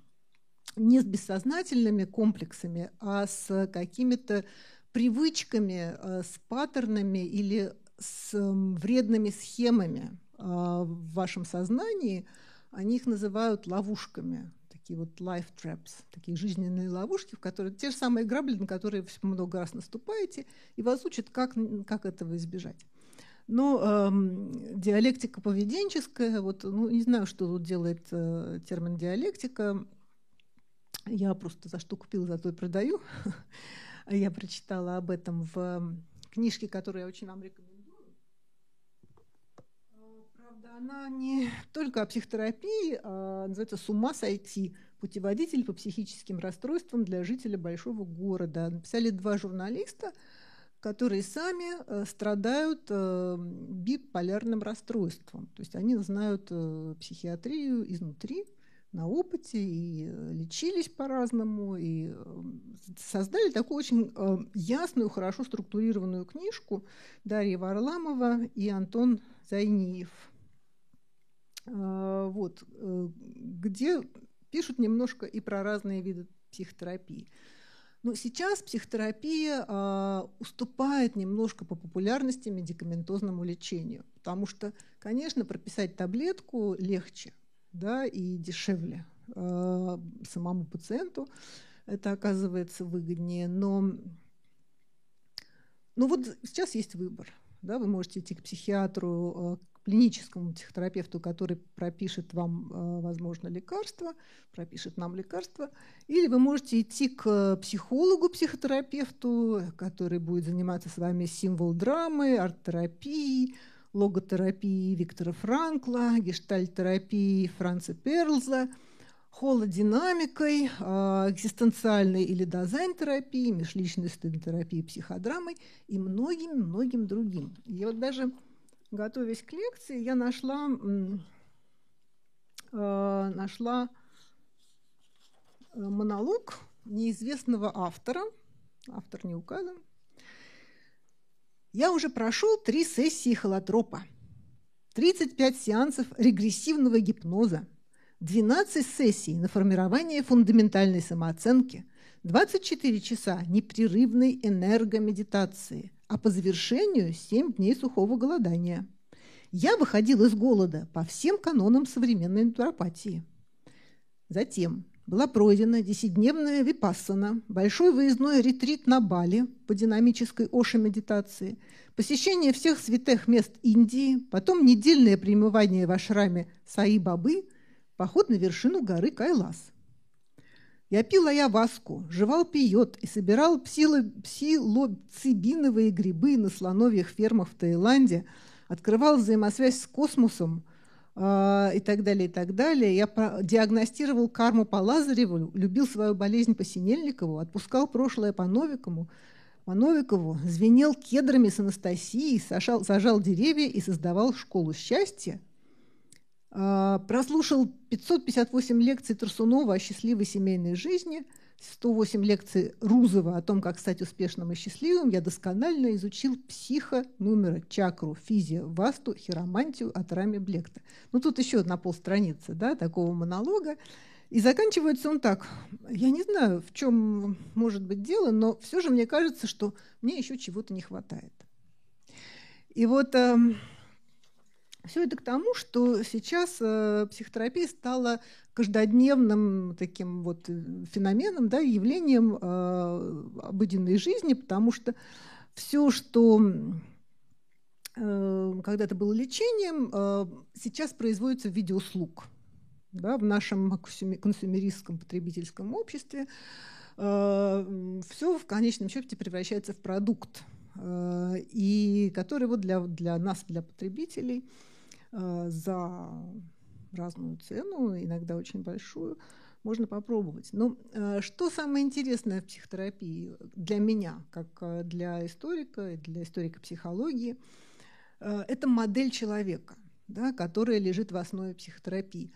не с бессознательными комплексами, а с какими-то привычками, э, с паттернами или с вредными схемами э, в вашем сознании. Они их называют ловушками такие вот life traps, такие жизненные ловушки, в которые те же самые грабли, на которые много раз наступаете, и вас учат, как, как этого избежать. Но эм, диалектика поведенческая, вот, ну, не знаю, что тут делает э, термин диалектика. Я просто за что купила, за то и продаю. я прочитала об этом в книжке, которую я очень вам рекомендую. Э, правда, она не только о психотерапии, а называется «С ума сойти. Путеводитель по психическим расстройствам для жителя большого города». Написали два журналиста – которые сами э, страдают э, биполярным расстройством. То есть они знают э, психиатрию изнутри, на опыте, и лечились по-разному, и создали такую очень ясную, хорошо структурированную книжку Дарья Варламова и Антон Зайниев. Вот, где пишут немножко и про разные виды психотерапии. Но сейчас психотерапия э, уступает немножко по популярности медикаментозному лечению, потому что, конечно, прописать таблетку легче да, и дешевле э, самому пациенту. Это оказывается выгоднее. Но ну вот сейчас есть выбор. Да, вы можете идти к психиатру, э, клиническому психотерапевту, который пропишет вам, э, возможно, лекарство, пропишет нам лекарство, или вы можете идти к психологу, психотерапевту, который будет заниматься с вами символ драмы, арт-терапией, логотерапией Виктора Франкла, гештальтерапией Франца Перлза, холодинамикой, э, экзистенциальной или дизайн-терапией, межличностной терапией, психодрамой и многим-многим другим. И вот даже готовясь к лекции, я нашла, э, нашла э, монолог неизвестного автора, автор не указан. Я уже прошел три сессии холотропа, 35 сеансов регрессивного гипноза, 12 сессий на формирование фундаментальной самооценки, 24 часа непрерывной энергомедитации – а по завершению 7 дней сухого голодания. Я выходил из голода по всем канонам современной натуропатии. Затем была пройдена десятидневная випассана, большой выездной ретрит на Бали по динамической оши-медитации, посещение всех святых мест Индии, потом недельное примывание в ашраме Саи-Бабы, поход на вершину горы Кайлас. Я пил аяваску, жевал пиот и собирал псилоцибиновые грибы на слоновьих фермах в Таиланде, открывал взаимосвязь с космосом э, и так далее, и так далее. Я диагностировал карму по Лазареву, любил свою болезнь по Синельникову, отпускал прошлое по Новикову, по Новикову, звенел кедрами с Анастасией, сажал, сажал деревья и создавал школу счастья – прослушал 558 лекций Турсунова о счастливой семейной жизни, 108 лекций Рузова о том, как стать успешным и счастливым. Я досконально изучил психо, номера, чакру, физию, васту, хиромантию от Рами Блекта. Ну, тут еще одна полстраницы да, такого монолога. И заканчивается он так. Я не знаю, в чем может быть дело, но все же мне кажется, что мне еще чего-то не хватает. И вот эм, все это к тому, что сейчас э, психотерапия стала каждодневным таким вот э, феноменом, да, явлением э, обыденной жизни, потому что все, что когда-то было лечением, сейчас производится в виде услуг. Да, в нашем консумеристском потребительском обществе все в конечном счете превращается в продукт, и который вот для, для нас, для потребителей – за разную цену, иногда очень большую, можно попробовать. Но э, что самое интересное в психотерапии для меня, как э, для историка, для историка психологии, это модель человека, да, которая лежит в основе психотерапии.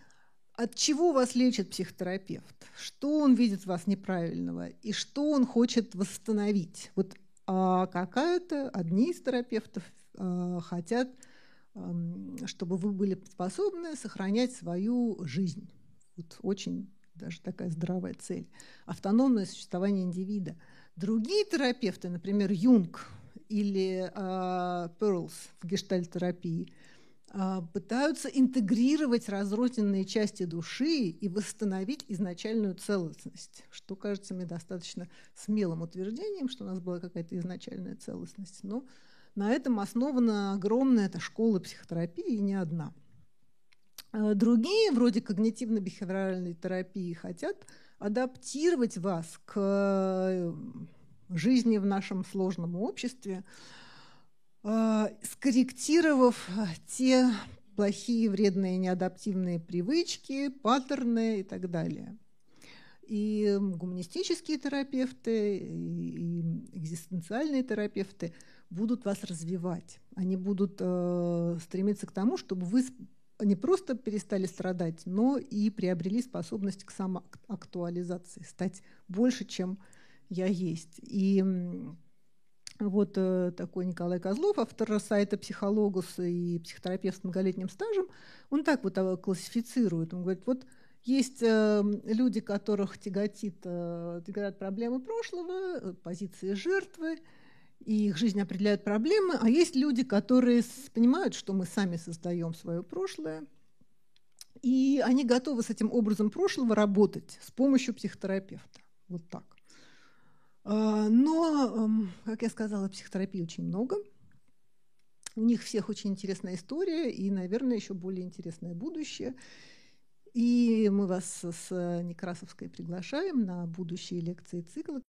от чего вас лечит психотерапевт? Что он видит в вас неправильного? И что он хочет восстановить? Вот а какая-то, одни из терапевтов а, хотят, чтобы вы были способны сохранять свою жизнь. Вот очень даже такая здравая цель. Автономное существование индивида. Другие терапевты, например, Юнг или э, Перлс в гештальтерапии – а, пытаются интегрировать разрозненные части души и восстановить изначальную целостность, что кажется мне достаточно смелым утверждением, что у нас была какая-то изначальная целостность. Но на этом основана огромная эта школа психотерапии, и не одна. А другие, вроде когнитивно-бихевиоральной терапии, хотят адаптировать вас к э, жизни в нашем сложном обществе, Э, скорректировав э, те плохие, вредные, неадаптивные привычки, паттерны и так далее. И гуманистические терапевты, и экзистенциальные терапевты будут вас развивать. Они будут э, стремиться к тому, чтобы вы не просто перестали страдать, но и приобрели способность к самоактуализации, стать больше, чем я есть. И вот э, такой Николай Козлов, автор сайта «Психологус» и психотерапевт с многолетним стажем, он так вот э, классифицирует. Он говорит, вот есть э, люди, которых тяготит, тяготят проблемы прошлого, позиции жертвы, и их жизнь определяет проблемы, а есть люди, которые понимают, что мы сами создаем свое прошлое, и они готовы с этим образом прошлого работать с помощью психотерапевта. Вот так. А, но, эм, как я сказала, психотерапии очень много. У них всех очень интересная история и, наверное, еще более интересное будущее. И мы вас с Некрасовской приглашаем на будущие лекции цикла.